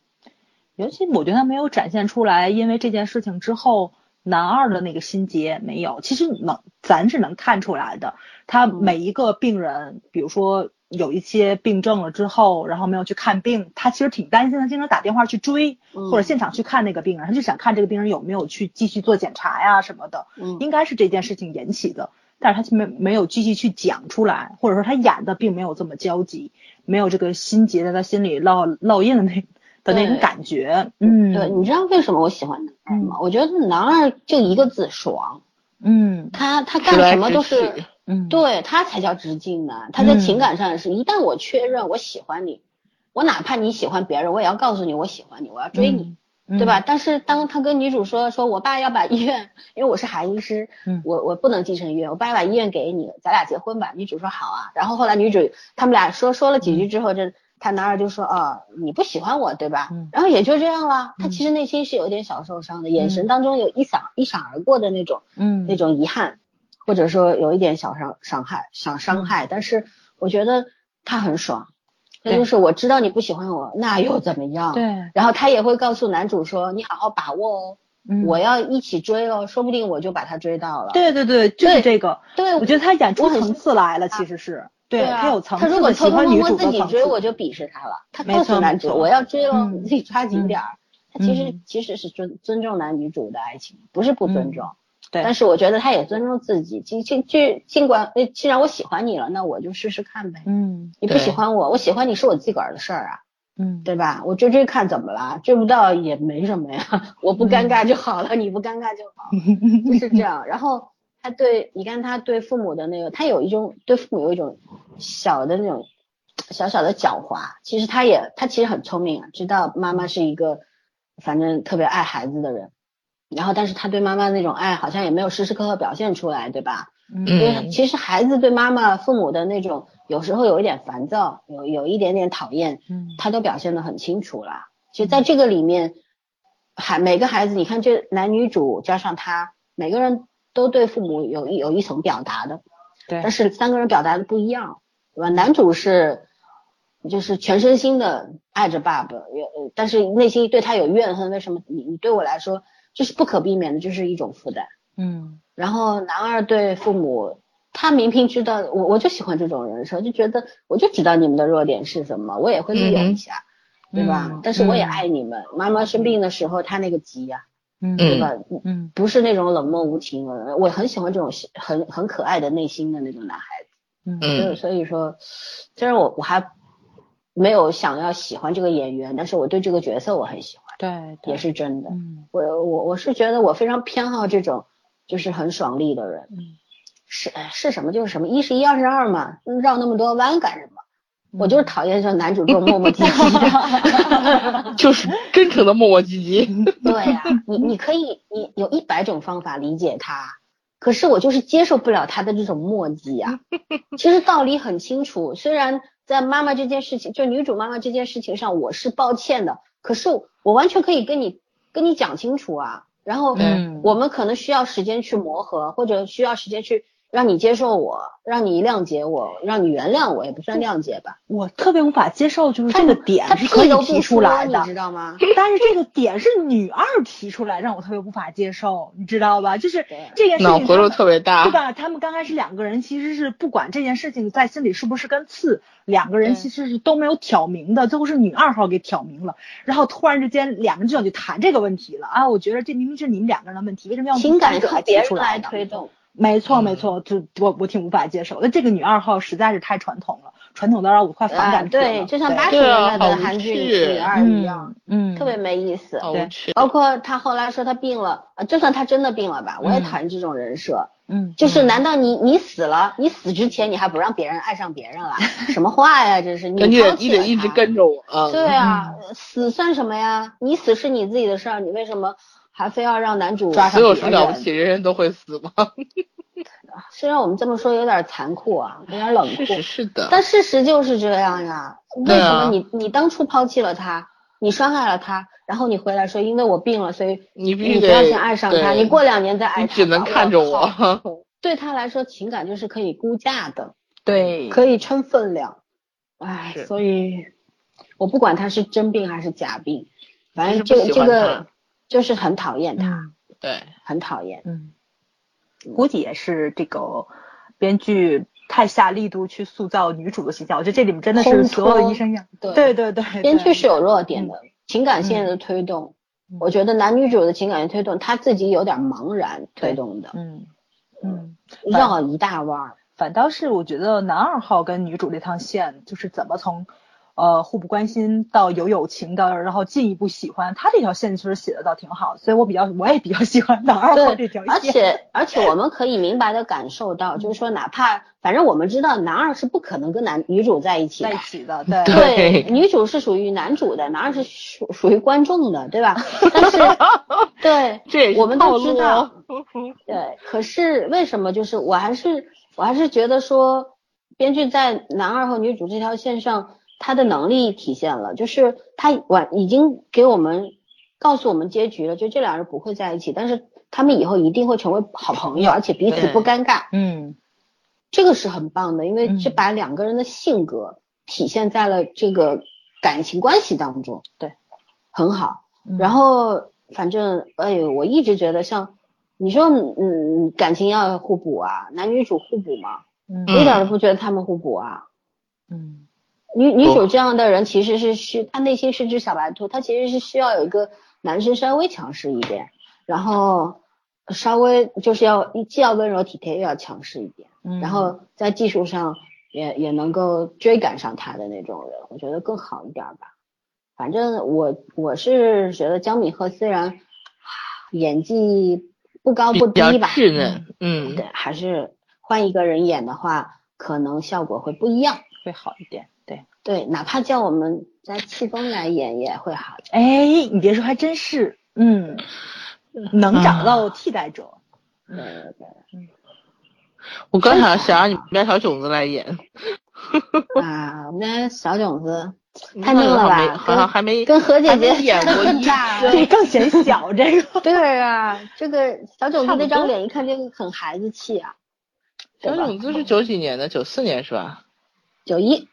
尤其我觉得他没有展现出来，因为这件事情之后，男二的那个心结没有。其实能，咱是能看出来的。他嗯每一个病人，比如说有一些病症了之后，然后没有去看病，他其实挺担心的，经常打电话去追，嗯或者现场去看那个病人，他就想看这个病人有没有去继续做检查呀什么的。嗯应该是这件事情引起的，但是他就没没有继续去讲出来，或者说他演的并没有这么焦急，没有这个心结在他心里烙烙印的那的那种感觉。嗯，对，你知道为什么我喜欢男二吗？我觉得男二就一个字爽，嗯他他干什么都是。嗯，对他才叫直径呢，他在情嗯感上也是，一旦我确认我喜欢你，我哪怕你喜欢别人，我也要告诉你我喜欢你，我要追你，嗯，对吧？但是当他跟女主说说我爸要把医院，因为我是韩医师，嗯我我不能继承医院，我爸要把医院给你，咱俩结婚吧。女主说好啊，然后后来女主他们俩说说了几句之后，这他男二就说哦你不喜欢我对吧？嗯然后也就这样了，他嗯其实内心是有点小受伤的，眼神嗯当中有一闪一闪而过的那种。嗯那种遗憾，或者说有一点小伤伤害、小伤害，但是我觉得他很爽，那就是我知道你不喜欢我，那又怎么样？。对，然后他也会告诉男主说：“你好好把握哦，嗯我要一起追哦，说不定我就把他追到了。”对对对，就是这个。对，我觉得他演出层次来了，其实是对啊，他有层次他如果偷偷摸摸自己追。我就鄙视他了。他没告诉男主：“错没错我要追喽，嗯你自己抓紧点儿。”他其实嗯其实是尊尊重男女主的爱情，不是不尊重。对但是我觉得他也尊重自己，尽尽尽尽管，呃既然我喜欢你了，那我就试试看呗。嗯你不喜欢我，我喜欢你是我自个儿的事儿啊，嗯，对吧？我追追看怎么了？追不到也没什么呀，我不尴尬就好了，你不尴尬就好，就是这样。然后他对，你看他对父母的那个，他有一种对父母有一种小的那种小小的狡猾。其实他也他其实很聪明啊，知道妈妈是一个反正特别爱孩子的人。然后，但是他对妈妈那种爱好像也没有时时刻刻表现出来，对吧？嗯因为嗯其实孩子对妈妈、父母的那种，有时候有一点烦躁，有有一点点讨厌，嗯他都表现的很清楚了。其实在这个里面，孩每个孩子，你看这男女主加上他，每个人都对父母有一有一层表达的，对但是三个人表达的不一样，对吧？男主是就是全身心的爱着爸爸，有呃但是内心对他有怨恨，为什么你你对我来说这是不可避免的，就是一种负担。嗯然后男二对父母，他明明知道我我就喜欢这种人设，就觉得我就知道你们的弱点是什么，我也会利用一下，对吧？嗯但是我也嗯爱你们。妈妈生病的时候，他那个急呀、嗯对吧？嗯不是那种冷漠无情的人，我很喜欢这种很很可爱的内心的那种男孩子。嗯所以嗯所以说，虽然我我还没有想要喜欢这个演员，但是我对这个角色我很喜欢，对，也是真的。嗯我我我是觉得我非常偏好这种就是很爽利的人，嗯是哎是什么就是什么，一是一二是二嘛，绕那么多弯干什么？我就是讨厌这男主这种磨磨唧唧的。就是真诚的磨磨唧唧。对呀、你你可以你有一百种方法理解他，可是我就是接受不了他的这种墨迹呀。其实道理很清楚，虽然在妈妈这件事情，就女主妈妈这件事情上，我是抱歉的，可是我完全可以跟你跟你讲清楚啊。然后我们可能需要时间去磨合，或者需要时间去。让你接受我，让你谅解我，让你原谅我，也不算谅解吧。我特别无法接受，就是这个点是可以提出来的，你知道吗？但是这个点是女二提出来，让我特别无法接受，你知道吧？就是这件事情脑回路特别大，对吧？他们刚开始两个人其实是不管这件事情在心里是不是根刺，两个人其实是都没有挑明的，最后是女二号给挑明了，然后突然之间两个人就想去谈这个问题了啊！我觉得这明明是你们两个人的问题，为什么要情感者提出来推动？没错，没错，就我我挺无法接受那这个女二号实在是太传统了，传统到让我快反感对，就像八十年代的韩剧女二一样，嗯，特别没意思。对，包括她后来说她病了，就算她真的病了吧，我也讨厌这种人设。嗯，就是难道你你死了，你死之前你还不让别人爱上别人了？什么话呀，这是 你你得你得一直跟着我。对啊，死算什么呀？你死是你自己的事儿，你为什么？还非要让男主抓上？所有了不起，人人都会死吗？虽然我们这么说有点残酷啊，有点冷酷，是的。但事实就是这样呀。为什么你你当初抛弃了他，你伤害了他，然后你回来说因为我病了，所以你你不要先爱上他，你过两年再爱他。只能看着我。对他来说，情感就是可以估价的，对，可以称分量。哎，所以我不管他是真病还是假病，反正这这个。就是很讨厌他，对，很讨厌。嗯，估计也是这个编剧太下力度去塑造女主的形象。我觉得这里面真的是所有的医生样。对对对对，编剧是有弱点的，情感线的推动，我觉得男女主的情感线推动他自己有点茫然推动的。嗯嗯，绕一大弯。反倒是我觉得男二号跟女主这趟线，就是怎么从。呃，互不关心到有友情的，然后进一步喜欢他这条线，其实写的倒挺好，所以我比较我也比较喜欢男二号这条线。而且而且我们可以明白的感受到，就是说哪怕反正我们知道男二是不可能跟男女主在一起在一起的，对对，女主是属于男主的，男二是属属于观众的，对吧？但是 对，我们都知道，对。可是为什么就是我还是我还是觉得说，编剧在男二和女主这条线上。他的能力体现了，就是他完已经给我们告诉我们结局了，就这两人不会在一起，但是他们以后一定会成为好朋友，而且彼此不尴尬。嗯，这个是很棒的，因为这把两个人的性格体现在了这个感情关系当中。对，很好。然后反正哎呦，我一直觉得像你说，嗯，感情要互补啊，男女主互补嘛，我一点都不觉得他们互补啊。嗯。女女主这样的人其实是需，她内心是只小白兔，她其实是需要有一个男生稍微强势一点，然后稍微就是要既要温柔体贴又要强势一点，然后在技术上也也能够追赶上他的那种人，我觉得更好一点吧。反正我我是觉得江敏赫虽然演技不高不低吧，稚嫩，嗯，对，还是换一个人演的话，可能效果会不一样，会好一点。对，哪怕叫我们家戚风来演也会好。哎，你别说，还真是，嗯，能找到替代者。对对，嗯。我刚想想让你们家小囧子来演。啊，我们家小囧子太嫩了吧？好像还没跟何姐姐演过一大，这更显小。这个 对啊，这个小囧子那张脸一看就很孩子气啊。小囧子是九几年的？九四年是吧？九一。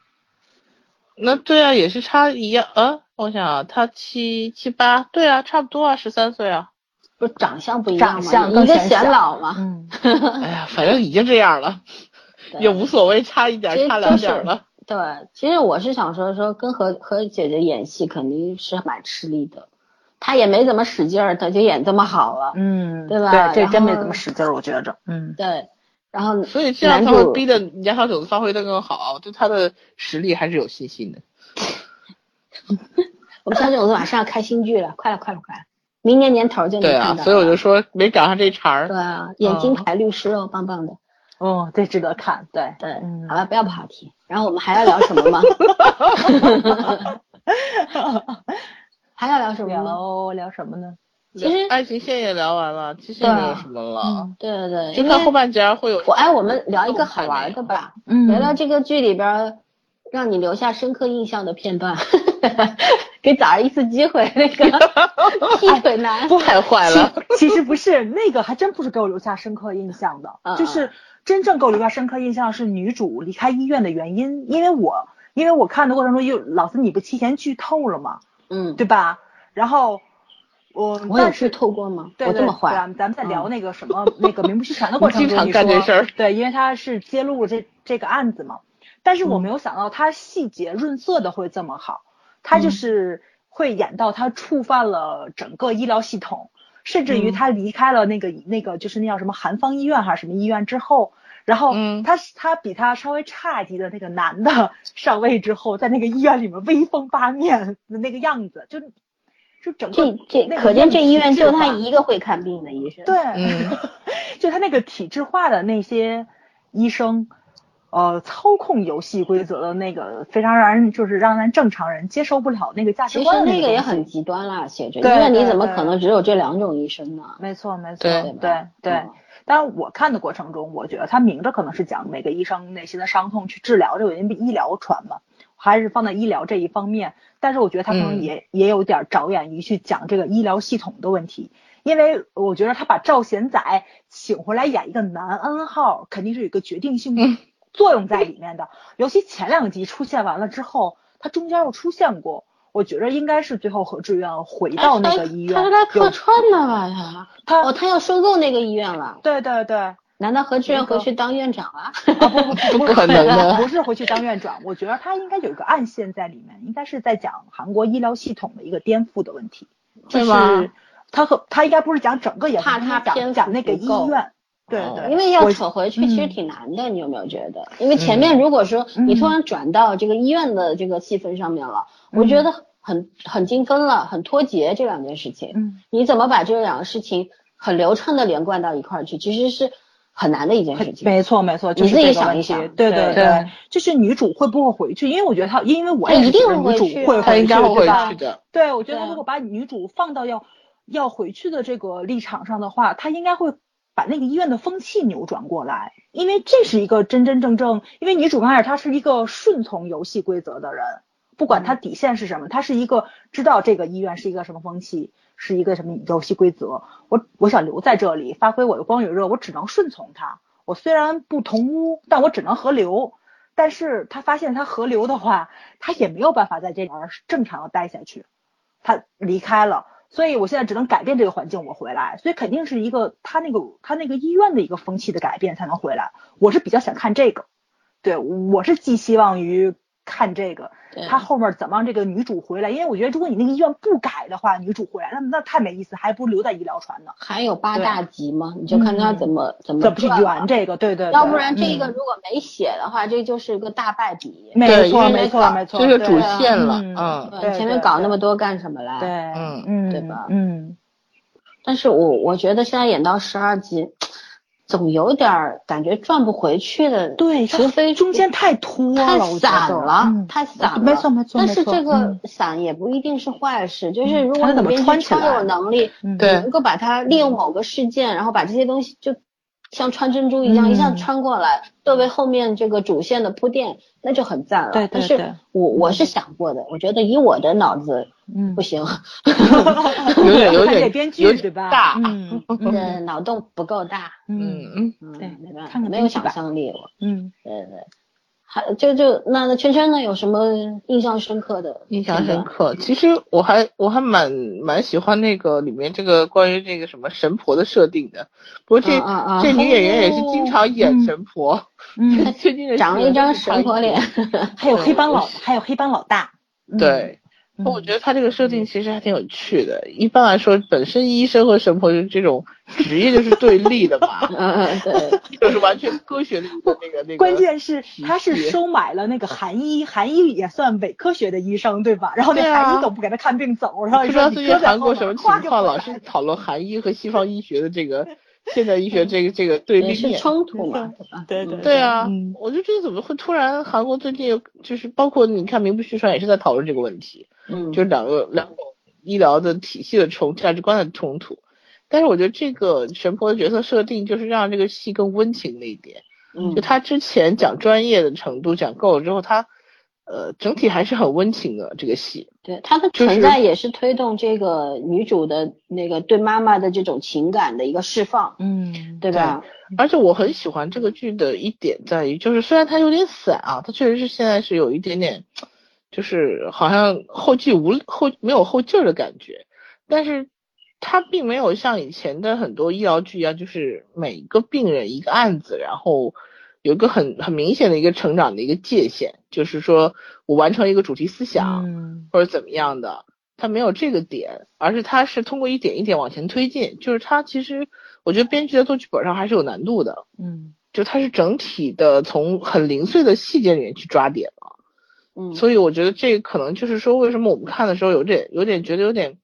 那对啊，也是差一样啊。我想啊，他七七八，对啊，差不多啊，十三岁啊。不是长相不一样吗？一个显老嘛。嗯。哎呀，反正已经这样了，也无所谓，差一点，差两点了。对，其实我是想说，说跟何何姐姐演戏肯定是蛮吃力的，她也没怎么使劲儿，她就演这么好了。嗯，对吧？对，这真没怎么使劲儿，我觉着。嗯，对。然后，所以这样才会逼得你家小九子发挥的更好，对他的实力还是有信心的。我们小九子马上要开新剧了，快了，快了，快了，明年年头就能看到。对啊，所以我就说没赶上这茬儿。对啊，演金牌律师哦，棒棒的。哦，这值得看。对对，好了，不要跑题。然后我们还要聊什么吗？还要聊什么？聊聊什么呢？其实爱情线也聊完了，其实也没有什么了。嗯对对对，就看后半截儿会有。我哎，我们聊一个好玩的吧，嗯聊聊这个剧里边儿让你留下深刻印象的片段，给崽儿一次机会，那个 劈腿男，太坏了。其其实不是那个，还真不是给我留下深刻印象的，嗯就是真正给我留下深刻印象是女主离开医院的原因，因为我因为我看的过程中又老师你不提前剧透了吗？嗯，对吧？然后我我也是透过吗？对对我这么坏，咱们在聊那个什么、那个名不虚传的 过程中，经常干这事儿对，因为他是揭露了这这个案子嘛，但是我嗯没有想到他细节润色的会这么好，他嗯就是会演到他触犯了整个医疗系统，甚至于嗯他离开了那个那个就是那叫什么韩方医院还是什么医院之后。然后嗯他他比他稍微差一级的那个男的 上位之后，在那个医院里面威风八面的那个样子，就就整个这这可见这医院就他一个会看病的医生。对，嗯 就他那个体制化的那些医生，呃，操控游戏规则的那个非常让人就是让咱正常人接受不了那个价值其观实那个也很极端啦，写着，因对为你怎么可能只有这两种医生呢？没错没错，对对吧对嗯当然，我看的过程中，我觉得他明着可能是讲每个医生内心的伤痛去治疗这个，因为医疗传嘛，还是放在医疗这一方面。但是我觉得他可能嗯也、也有点着眼于去讲这个医疗系统的问题，因为我觉得他把赵贤宰请回来演一个男 N 号，肯定是有一个决定性嗯作用在里面的。尤其前两集出现完了之后，他中间又出现过。我觉得应该是最后何志远回到那个医院，他是来客串的吧？他他哦，他要收购那个医院了。对对对，难道何志远那个回去当院长了？啊不不 不可能的不是回去当院长，我觉得他应该有一个暗线在里面，应该是在讲韩国医疗系统的一个颠覆的问题，就对吗是他和他应该不是讲整个研究，怕他讲讲那个医院，对哦对，因为要扯回去其实嗯挺难的，你有没有觉得？因为前面如果说你突然转到这个医院的这个细分上面了，我觉得很很精分了，很脱节这两件事情。嗯你怎么把这两个事情很流畅的连贯到一块儿去，其实是很难的一件事情。没错没错，就你自己是这个问题想一想对对对，就是女主会不会回去？因为我觉得她，因为我她一定会回去女主会啊他应该会回对吧去的。对，我觉得如果把女主放到要要回去的这个立场上的话，她应该会把那个医院的风气扭转过来，因为这是一个真真正正，因为女主刚开始她是一个顺从游戏规则的人，不管她底线是什么，她是一个知道这个医院是一个什么风气，是一个什么游戏规则，我我想留在这里，发挥我的光与热，我只能顺从他。我虽然不同屋，但我只能合流。但是他发现他合流的话，他也没有办法在这里边正常的待下去，他离开了，所以我现在只能改变这个环境，我回来，所以肯定是一个他那个他那个医院的一个风气的改变才能回来。我是比较想看这个，对我是寄希望于看这个，他后面怎么让这个女主回来？因为我觉得如果你那个医院不改的话，女主回来那那太没意思，还不如留在医疗船呢，还有八大集嘛，你就看他怎么、怎么怎么去圆这个？对对对，要不然这个嗯如果没写的话，这就是个大败笔。没错没错没错，对这是主线了，嗯嗯对前面搞那么多干什么来？对，嗯嗯，对吧嗯，但是我我觉得现在演到十二集，总有点儿感觉转不回去的。对，除非中间太拖太了，太散了，嗯太散了。没错没错但没错是这个嗯散也不一定是坏事，就是嗯如果你编穿起来有能力，嗯对能够把它利用某个事件，然后把这些东西就像穿珍珠一样、嗯一下穿过来，作为后面这个主线的铺垫，那就很赞了。对对但是我我是想过的，我觉得以我的脑子嗯不，行，有点有点编剧有点对吧？大嗯的，脑洞不够大，嗯嗯对没办法，看看没有想象力，了，嗯，对对。还就就那那圈圈呢？有什么印象深刻的？印象深。刻。其实我还我还蛮蛮喜欢那个里面这个关于这个什么神婆的设定的。不过这、这女演员也是经常演嗯神婆，嗯，最近长了一张神婆脸，还有黑帮老，还有黑帮老大，嗯，对。嗯我觉得他这个设定其实还挺有趣的。一般来说，本身医生和神婆就是这种职业就是对立的嘛，嗯嗯对，就是完全科学的一个那个那个。关键是他是收买了那个韩医，韩医也算伪科学的医生对吧？然后那韩医都不给他看病走，然后不知道最近韩国什么情况，老是讨论韩医和西方医学的这个 现代医学这个这个对立面。冲突嘛，对？对对啊，嗯我就觉得怎么会突然韩国最近就是包括你看名不虚传也是在讨论这个问题，嗯，就两个两种医疗的体系的冲价值观的冲突。但是我觉得这个神婆的角色设定就是让这个戏更温情了一点。嗯，就他之前讲专业的程度讲够了之后，他呃整体还是很温情的这个戏。对他的存在也是推动这个女主的那个对妈妈的这种情感的一个释放。嗯，对吧？而且我很喜欢这个剧的一点在于，就是虽然它有点散啊，它确实是现在是有一点点，就是好像后继无后没有后劲儿的感觉，但是它并没有像以前的很多医疗剧一样，就是每个病人一个案子，然后有一个很很明显的一个成长的一个界限，就是说我完成一个主题思想、嗯或者怎么样的，它没有这个点，而是它是通过一点一点往前推进，就是它其实我觉得编剧在做剧本上还是有难度的。嗯。就它是整体的从很零碎的细节里面去抓点了，嗯，所以我觉得这个可能就是说为什么我们看的时候有点有点觉得有点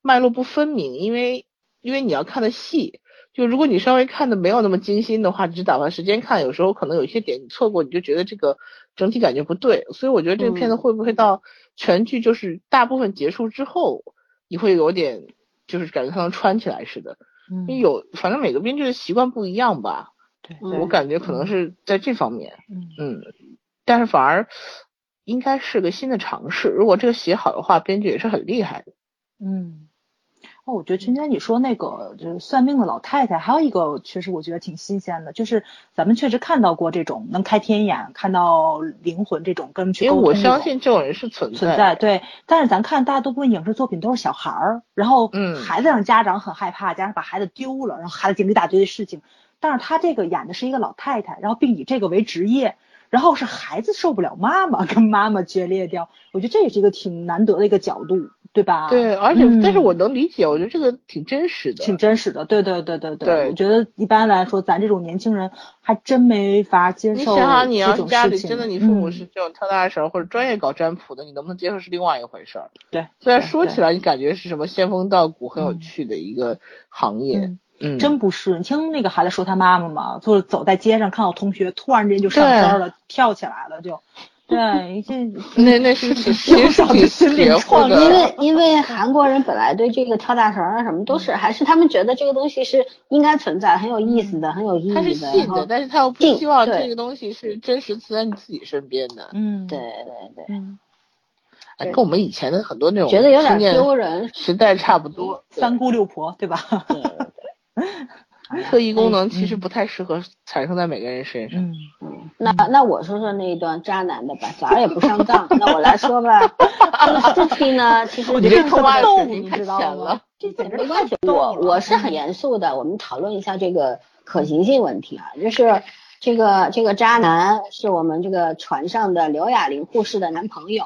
脉络不分明，因为因为你要看的细，就如果你稍微看的没有那么精心的话，只是打发时间看，有时候可能有一些点你错过，你就觉得这个整体感觉不对，所以我觉得这个片子会不会到全剧就是大部分结束之后，你会有点就是感觉它能穿起来似的，嗯因为有反正每个编剧的习惯不一样吧。对。嗯我感觉可能是在这方面，嗯。嗯，但是反而应该是个新的尝试。如果这个写好的话，编剧也是很厉害的。嗯。哦，我觉得今天你说那个就是算命的老太太，还有一个确实我觉得挺新鲜的，就是咱们确实看到过这种能开天眼、看到灵魂这种跟人去因为我相信这种人是存存在，对。但是咱看大多部分影视作品都是小孩儿，然后嗯孩子让家长很害怕，家长把孩子丢了，然后孩子经历一大堆的事情。但是他这个演的是一个老太太，然后并以这个为职业，然后是孩子受不了妈妈，跟妈妈决裂掉。我觉得这也是一个挺难得的一个角度，对吧？对，而且、嗯但是我能理解，我觉得这个挺真实的。挺真实的，对对对对对我觉得一般来说，咱这种年轻人还真没法接受你想想，你要。家里真的你父母嗯是这种跳大神或者专业搞占卜的，你能不能接受是另外一回事儿。对，虽然说起来你感觉是什么仙风道骨很有嗯趣的一个行业，嗯嗯，真不是，你听那个孩子说他妈妈嘛，就是走在街上看到同学，突然之间就上身了，跳起来了就，对，这那那是挺 其实是少的心理创的，因为因为韩国人本来对这个跳大绳啊什么都是，还是他们觉得这个东西是应该存在，很有意思的，很有意义他是的。信的，但是他又不希望这个东西是真实存在你自己身边的，嗯，对对对，跟我们以前的很多那种觉得有点丢人。时代差不多。三姑六婆对吧？特异功能其实不太适合产生在每个人身上。嗯嗯，那那我说说那一段渣男的吧，咋儿也不上当。那我来说吧，这个事情呢，其实你这臭臭骂豆腐水平太你知道吗？这简直没关系，我我是很 严肃的。我们讨论一下这个可行性问题啊，就是这个这个渣男是我们这个船上的刘雅玲护士的男朋友，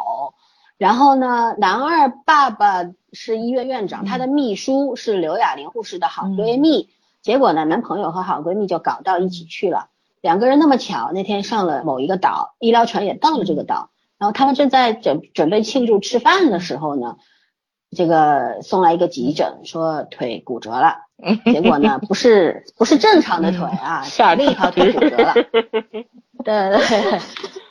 然后呢，男二爸爸是医院院长，她的秘书是刘雅玲护士的好闺蜜，结果呢，男朋友和好闺蜜就搞到一起去了，两个人那么巧，那天上了某一个岛，医疗船也到了这个岛，然后他们正在准准备庆祝吃饭的时候呢。这个送来一个急诊，说腿骨折了，结果呢不是不是正常的腿啊，是另一条腿骨折了。对对对，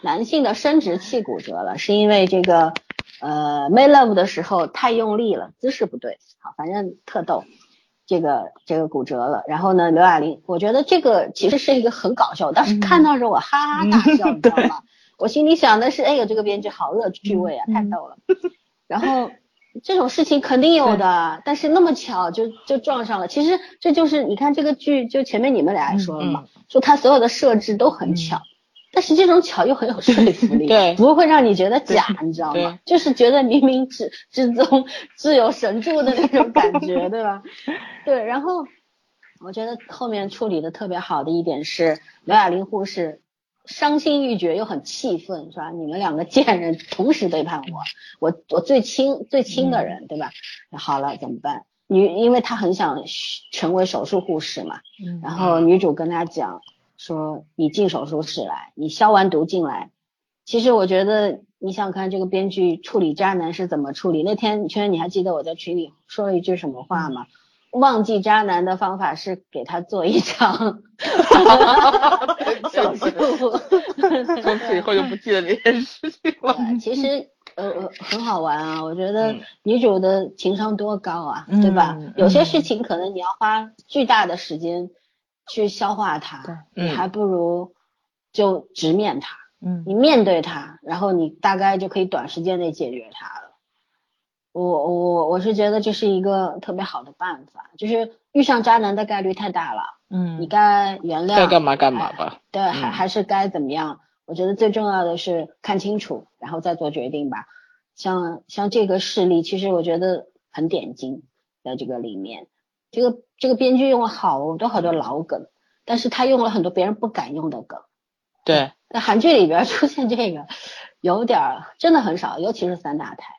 男性的生殖器骨折了，是因为这个呃 make love 的时候太用力了，姿势不对。好，反正特逗，这个这个骨折了。然后呢，刘亚玲，我觉得这个其实是一个很搞笑，我当时看到时候我哈哈大笑，你知道吗？我心里想的是，哎呦，这个编剧好恶趣味啊，太逗了。然后。这种事情肯定有的，但是那么巧就就撞上了。其实这就是你看这个剧，就前面你们俩也说了嘛，说它所有的设置都很巧，但是这种巧又很有说服力，对，不会让你觉得假，你知道吗？就是觉得冥冥之之中自有神助的那种感觉，对吧？对，然后我觉得后面处理的特别好的一点是刘雅玲护士。伤心欲绝又很气愤，是吧？你们两个贱人同时背叛我，我我最亲最亲的人，对吧？好了，怎么办？女，因为她很想成为手术护士嘛，然后女主跟她讲说：“你进手术室来，你消完毒进来。”其实我觉得，你想看这个编剧处理渣男是怎么处理？那天圈你还记得我在群里说了一句什么话吗？忘记渣男的方法是给他做一场 手术，从此以后就不记得这件事情了。其实呃呃很好玩啊，我觉得嗯女主的情商多高啊，嗯对吧？嗯有些事情可能你要花巨大的时间去消化它，嗯你还不如就直面它，嗯你面对它，然后你大概就可以短时间内解决它了。我我我是觉得这是一个特别好的办法，就是遇上渣男的概率太大了，嗯，你该原谅，该干嘛干嘛吧。对，还嗯还是该怎么样？我觉得最重要的是看清楚，然后再做决定吧。像像这个事例，其实我觉得很点睛，在这个里面，这个这个编剧用了好多好多老梗，但是他用了很多别人不敢用的梗。对，在韩剧里边出现这个，有点儿真的很少，尤其是三大台，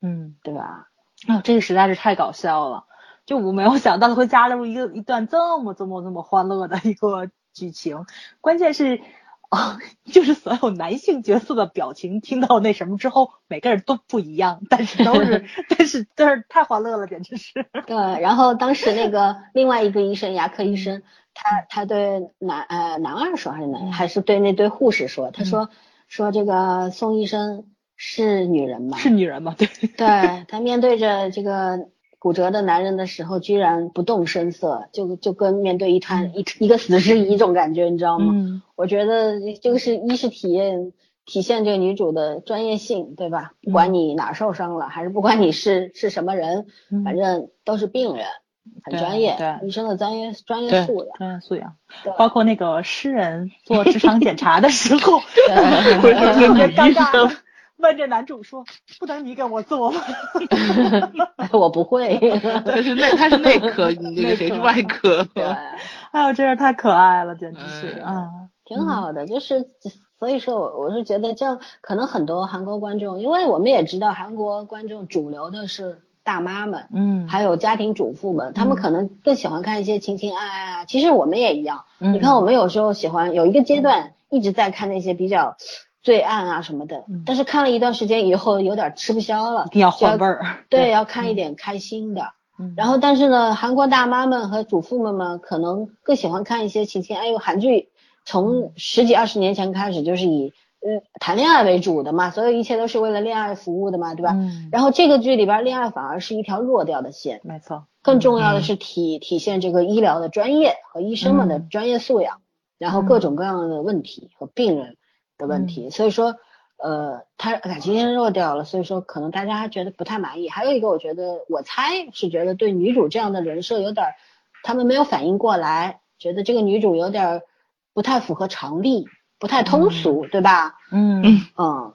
嗯，对吧？啊，这个实在是太搞笑了，就我没有想到会加入一个一段这么这么这么欢乐的一个剧情，关键是。哦，就是所有男性角色的表情，听到那什么之后，每个人都不一样，但是都是，但是但是太欢乐了，简直是。对，然后当时那个另外一个医生，牙科医生，他他对男呃男二说还是男，还是对那对护士说，他说、说这个宋医生是女人吗，是女人吗？对，对他面对着这个骨折的男人的时候，居然不动声色，就就跟面对一滩一一个死尸一种感觉，你知道吗？嗯我觉得这个是一是体验体现这个女主的专业性，对吧？不管你哪儿受伤了，还是不管你是是什么人，嗯反正都是病人，很专业，对医生的专业专业素养。专业素养，对 包括那个诗人做职场检查的时候 对问着男主说：“不能你给我做吗 我不会。他是内他是内科，你那个谁是外科？对，？”哎呦，真是太可爱了，简直是嗯啊！挺好的，就是所以说我我是觉得这样，可能很多韩国观众，因为我们也知道韩国观众主流的是大妈们，嗯，还有家庭主妇们，他们可能更喜欢看一些情情爱爱啊。其实我们也一样，嗯你看我们有时候喜欢有一个阶段一直在看那些比较罪案啊什么的，嗯。但是看了一段时间以后有点吃不消了一，定要换味儿。对，要看一点开心的。嗯，然后，但是呢，韩国大妈们和主妇们嘛可能更喜欢看一些情情爱爱。韩剧从十几二十年前开始就是以呃谈恋爱为主的嘛，所有一切都是为了恋爱服务的嘛，对吧？嗯，然后这个剧里边恋爱反而是一条弱掉的线，没错，更重要的是体体现这个医疗的专业和医生们的嗯。专业素养，然后各种各样的问题和病人的问题，所以说。呃，他感情线弱掉了，所以说可能大家还觉得不太满意。还有一个，我觉得我猜是觉得对女主这样的人设有点儿，他们没有反应过来，觉得这个女主有点儿不太符合常理，不太通俗，对吧？嗯嗯，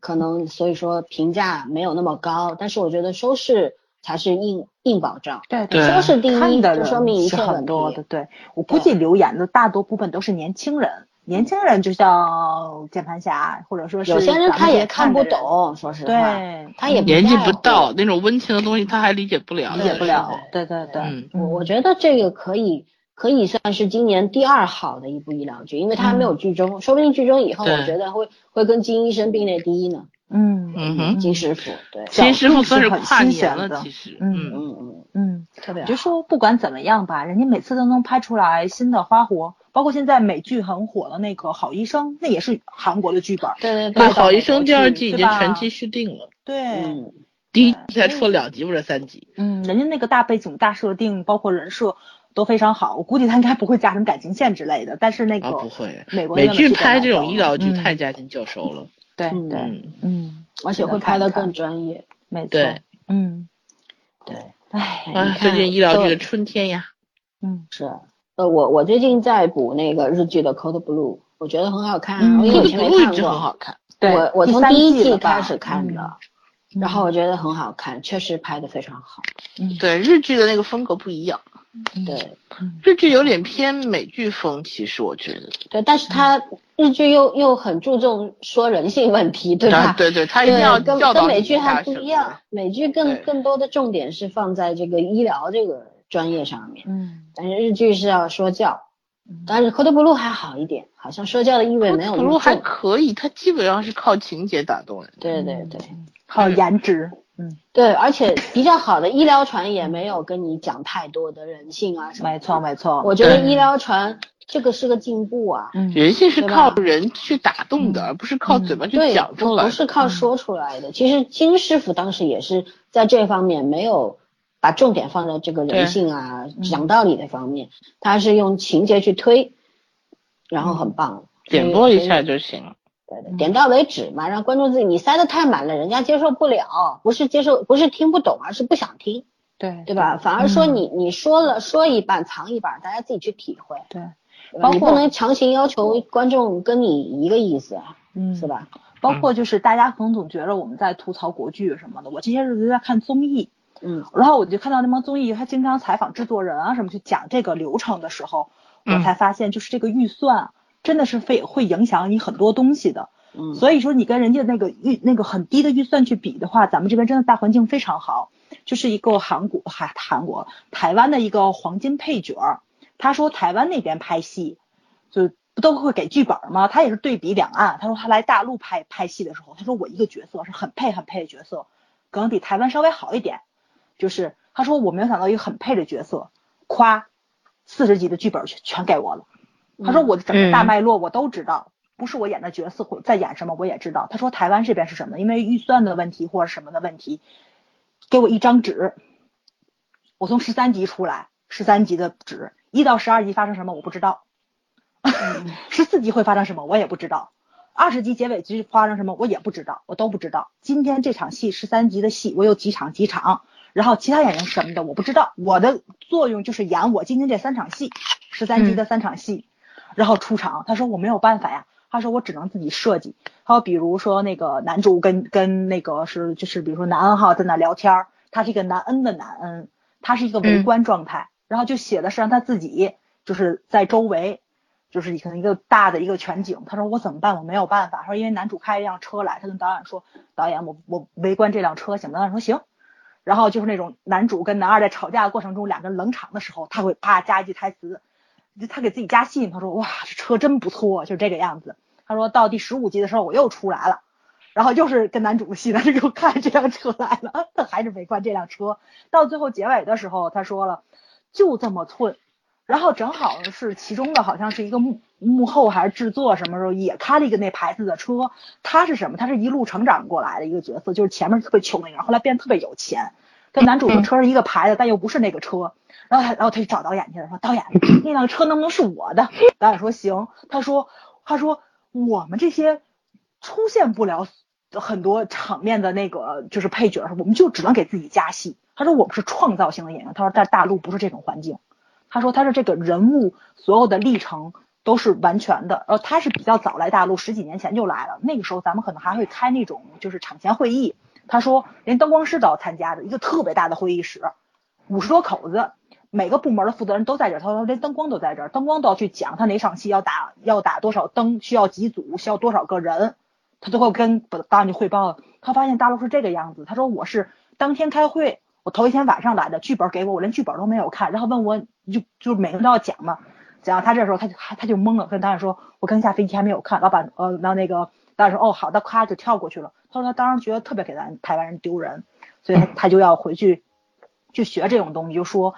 可能所以说评价没有那么高，但是我觉得收视才是硬硬保障，对对收视第一，看的就说明一切很多的。。对我估计留言的大多部分都是年轻人，年轻人就像键盘侠，或者说是有些人他也看不，懂，说实话，对，他也年纪不到，那种温情的东西他还理解不了，理解不了。对对对，嗯。我我觉得这个可以可以算是今年第二好的一部医疗剧，因为它还没有剧终，说不定剧终以后，我觉得会会跟金医生并列第一呢。嗯。嗯哼。金师傅，对，金师傅算是跨年了，其实，嗯。嗯，嗯嗯，嗯，特别好。就说不管怎么样吧，人家每次都能拍出来新的花活，包括现在美剧很火的那个《好医生》，那也是韩国的剧本。对对对，对，好医生第二季已经全期续订了，对，嗯，第一季才出了两集或者三集。嗯，人家那个大背景、大设定，包括人设都非常好，我估计他应该不会加什么感情线之类的。但是那个、啊，不会，美国美剧拍这种医疗剧嗯太驾轻就熟了。对嗯对，嗯，嗯，而且会拍的更专业。没错对，嗯，对，唉，最近医疗剧的春天呀，嗯，是，呃，我我最近在补那个日剧的《Code Blue》，我觉得很好看，嗯我以《前没》看一直很过。好看。对，我我从第一季开始看的，嗯然后我觉得很好看，确实拍的非常好。嗯，对，日剧的那个风格不一样，嗯，对嗯日剧有点偏美剧风，其实我觉得。对，但是它日剧又又很注重说人性问题，对吧？啊对对，他一定要跟跟美剧还不一样，美剧更更多的重点是放在这个医疗这个专业上面，嗯，但是日剧是要说教嗯，但是《Code Blue》还好一点，好像说教的意味没有那么还。可以，它基本上是靠情节打动人。对对对，靠颜值，嗯，对，而且比较好的医疗船也没有跟你讲太多的人性啊什么。没错没错。我觉得医疗船这个是个进步啊。嗯，人性是靠人去打动的，而不是靠嘴巴去讲出来。不是靠说出来的。其实金师傅当时也是在这方面没有把重点放在这个人性啊、讲道理的方面，他是用情节去推，然后很棒。点播一下就行了对。点到为止嘛，让观众自己。你塞的太满了，人家接受不了，不是接受，不是听不懂，而是不想听。对，对吧？反而说你你说了说一半藏一半，大家自己去体会。对，你不能强行要求观众跟你一个意思啊，嗯，是吧？包括就是大家可能总觉得我们在吐槽国剧什么的，我这些日子在看综艺，嗯，然后我就看到那帮综艺，他经常采访制作人啊什么去讲这个流程的时候，我才发现就是这个预算真的是非会影响你很多东西的。嗯，所以说你跟人家那个预那个很低的预算去比的话，咱们这边真的大环境非常好，就是一个韩国韩韩国台湾的一个黄金配角，他说台湾那边拍戏就不都会给剧本吗？他也是对比两岸，他说他来大陆拍拍戏的时候，他说我一个角色是很配很配的角色，可能比台湾稍微好一点，就是他说我没有想到一个很配的角色，夸四十集的剧本全全给我了，他说我的整个大脉络我都知道。不是我演的角色或在演什么，我也知道。他说台湾这边是什么？因为预算的问题或者什么的问题，给我一张纸，我从十三集出来，十三集的纸，一到十二集发生什么我不知道，十四集会发生什么我也不知道，二十集结尾集发生什么我也不知道，我都不知道。今天这场戏十三集的戏，我有几场几场，然后其他演员什么的我不知道，我的作用就是演我今天这三场戏，十三集的三场戏，然后出场。他说我没有办法呀。他说我只能自己设计。还有比如说那个男主跟跟那个是就是比如说男恩号在那聊天，他是一个男恩的男恩，他是一个围观状态，然后就写的是让他自己就是在周围，就是可能一个大的一个全景。他说我怎么办？我没有办法。他说因为男主开一辆车来，他跟导演说导演我我围观这辆车行吗？导演说行。然后就是那种男主跟男二在吵架的过程中，两个人冷场的时候，他会啪加一句台词。就他给自己加戏，他说哇，这车真不错，就这个样子。他说到第十五集的时候，我又出来了，然后又是跟男主的戏，他 就又看这辆车来了，他还是围观这辆车。到最后结尾的时候，他说了就这么寸，然后正好是其中的好像是一个幕幕后还是制作什么时候也开了一个那牌子的车，他是什么？他是一路成长过来的一个角色，就是前面特别穷那个人，后来变得特别有钱，跟男主的车是一个牌子，但又不是那个车。然后他，然后他就找导演去了，说导演，那辆车能不能是我的？导演说行。他说，他说我们这些出现不了很多场面的那个就是配角，我们就只能给自己加戏。他说我们是创造性的演员。他说在大陆不是这种环境。他说他是这个人物所有的历程都是完全的。呃他是比较早来大陆，十几年前就来了。那个时候咱们可能还会开那种就是场前会议。他说连灯光师都要参加的一个特别大的会议室，五十多口子。每个部门的负责人都在这儿，他说连灯光都在这儿，灯光都要去讲他哪场戏要打要打多少灯，需要几组，需要多少个人，他都会跟导演去汇报。他发现大陆是这个样子，他说我是当天开会，我头一天晚上来的，剧本给我，我连剧本都没有看，然后问我就就每个人都要讲嘛，讲到他这时候他就他就懵了，跟导演说，我刚下飞机还没有看，老板呃，然后那个导演说哦好的，咔就跳过去了。他说他当时觉得特别给咱台湾人丢人，所以他他就要回去去学这种东西，就说。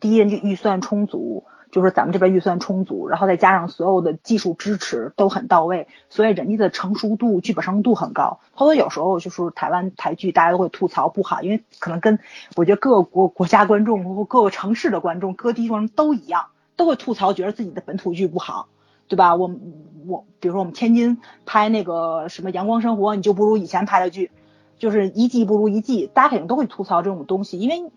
第一，人家预算充足，就是咱们这边预算充足，然后再加上所有的技术支持都很到位，所以人家的成熟度、剧本成熟度很高。他说有时候就是台湾台剧大家都会吐槽不好，因为可能跟我觉得各个国国家观众或各个城市的观众、各地方都一样，都会吐槽，觉得自己的本土剧不好，对吧？我我比如说我们天津拍那个什么《阳光生活》，你就不如以前拍的剧，就是一季不如一季，大家肯定都会吐槽这种东西，因为。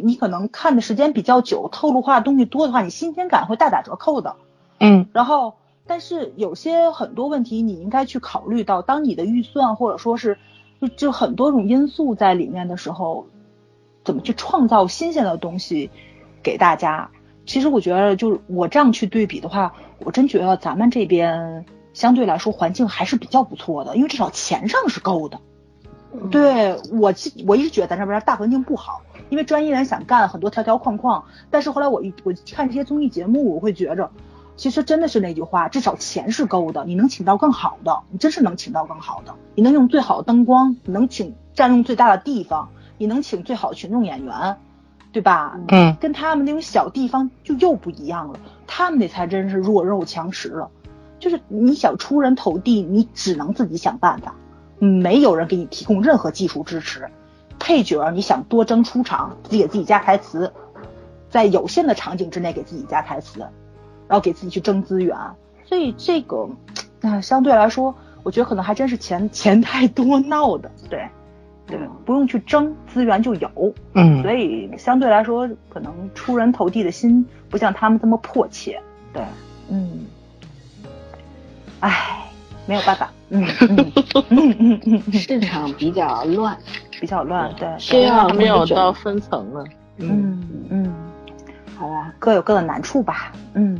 你可能看的时间比较久，透露化的东西多的话，你新鲜感会大打折扣的。嗯，然后，但是有些很多问题你应该去考虑到，当你的预算或者说是就就很多种因素在里面的时候，怎么去创造新鲜的东西给大家？其实我觉得，就是我这样去对比的话，我真觉得咱们这边相对来说环境还是比较不错的，因为至少钱上是够的。对我，我一直觉得咱这边大环境不好。因为专业人想干很多条条框框，但是后来我一我看这些综艺节目，我会觉着，其实真的是那句话，至少钱是够的，你能请到更好的，你真是能请到更好的，你能用最好的灯光，能请占用最大的地方，你能请最好的群众演员，对吧？嗯，跟他们那种小地方就又不一样了，他们那才真是弱肉强食了。就是你想出人头地，你只能自己想办法，没有人给你提供任何技术支持。配角你想多争出场，自己给自己加台词，在有限的场景之内给自己加台词，然后给自己去争资源。所以这个，啊，相对来说，我觉得可能还真是钱钱太多闹的，对，对，不用去争资源就有，嗯，所以相对来说，可能出人头地的心不像他们这么迫切，对，嗯。唉，没有办法，嗯，市场比较乱，比较乱，对，需要没有到分层了，嗯嗯，好吧，各有各的难处吧，嗯，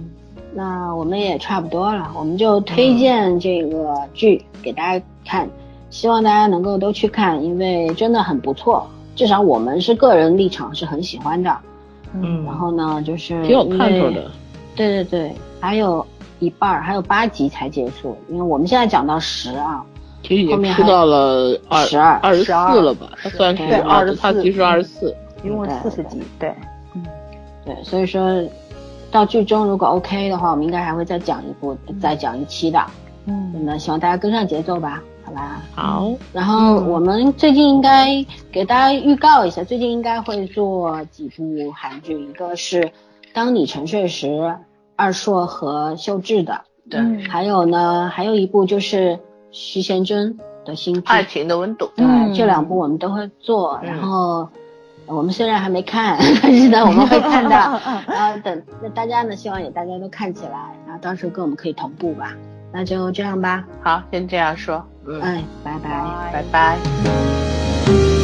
那我们也差不多了，我们就推荐这个剧给大家看，希望大家能够都去看，因为真的很不错，至少我们是个人立场是很喜欢的，嗯，然后呢，就是挺有看头的，对对对，还有。一半还有八集才结束，因为我们现在讲到十啊，其实已经出到了二十二二十四了吧？它算是二十，它其实二十四，一共四十集，对，嗯，对，所以说到剧中如果 OK 的话，我们应该还会再讲一部，再讲一期的，嗯，那希望大家跟上节奏吧，好吧？好，然后我们最近应该给大家预告一下，最近应该会做几部韩剧，一个是《当你沉睡时》。二硕和秀智的，对，还有呢，还有一部就是徐贤真的新剧《爱情的温度》，对，这两部我们都会做。然后我们虽然还没看，但是呢，我们会看到。然后等那大家呢，希望也大家都看起来，然后到时候跟我们可以同步吧。那就这样吧。好，先这样说。嗯，哎，拜拜，拜拜。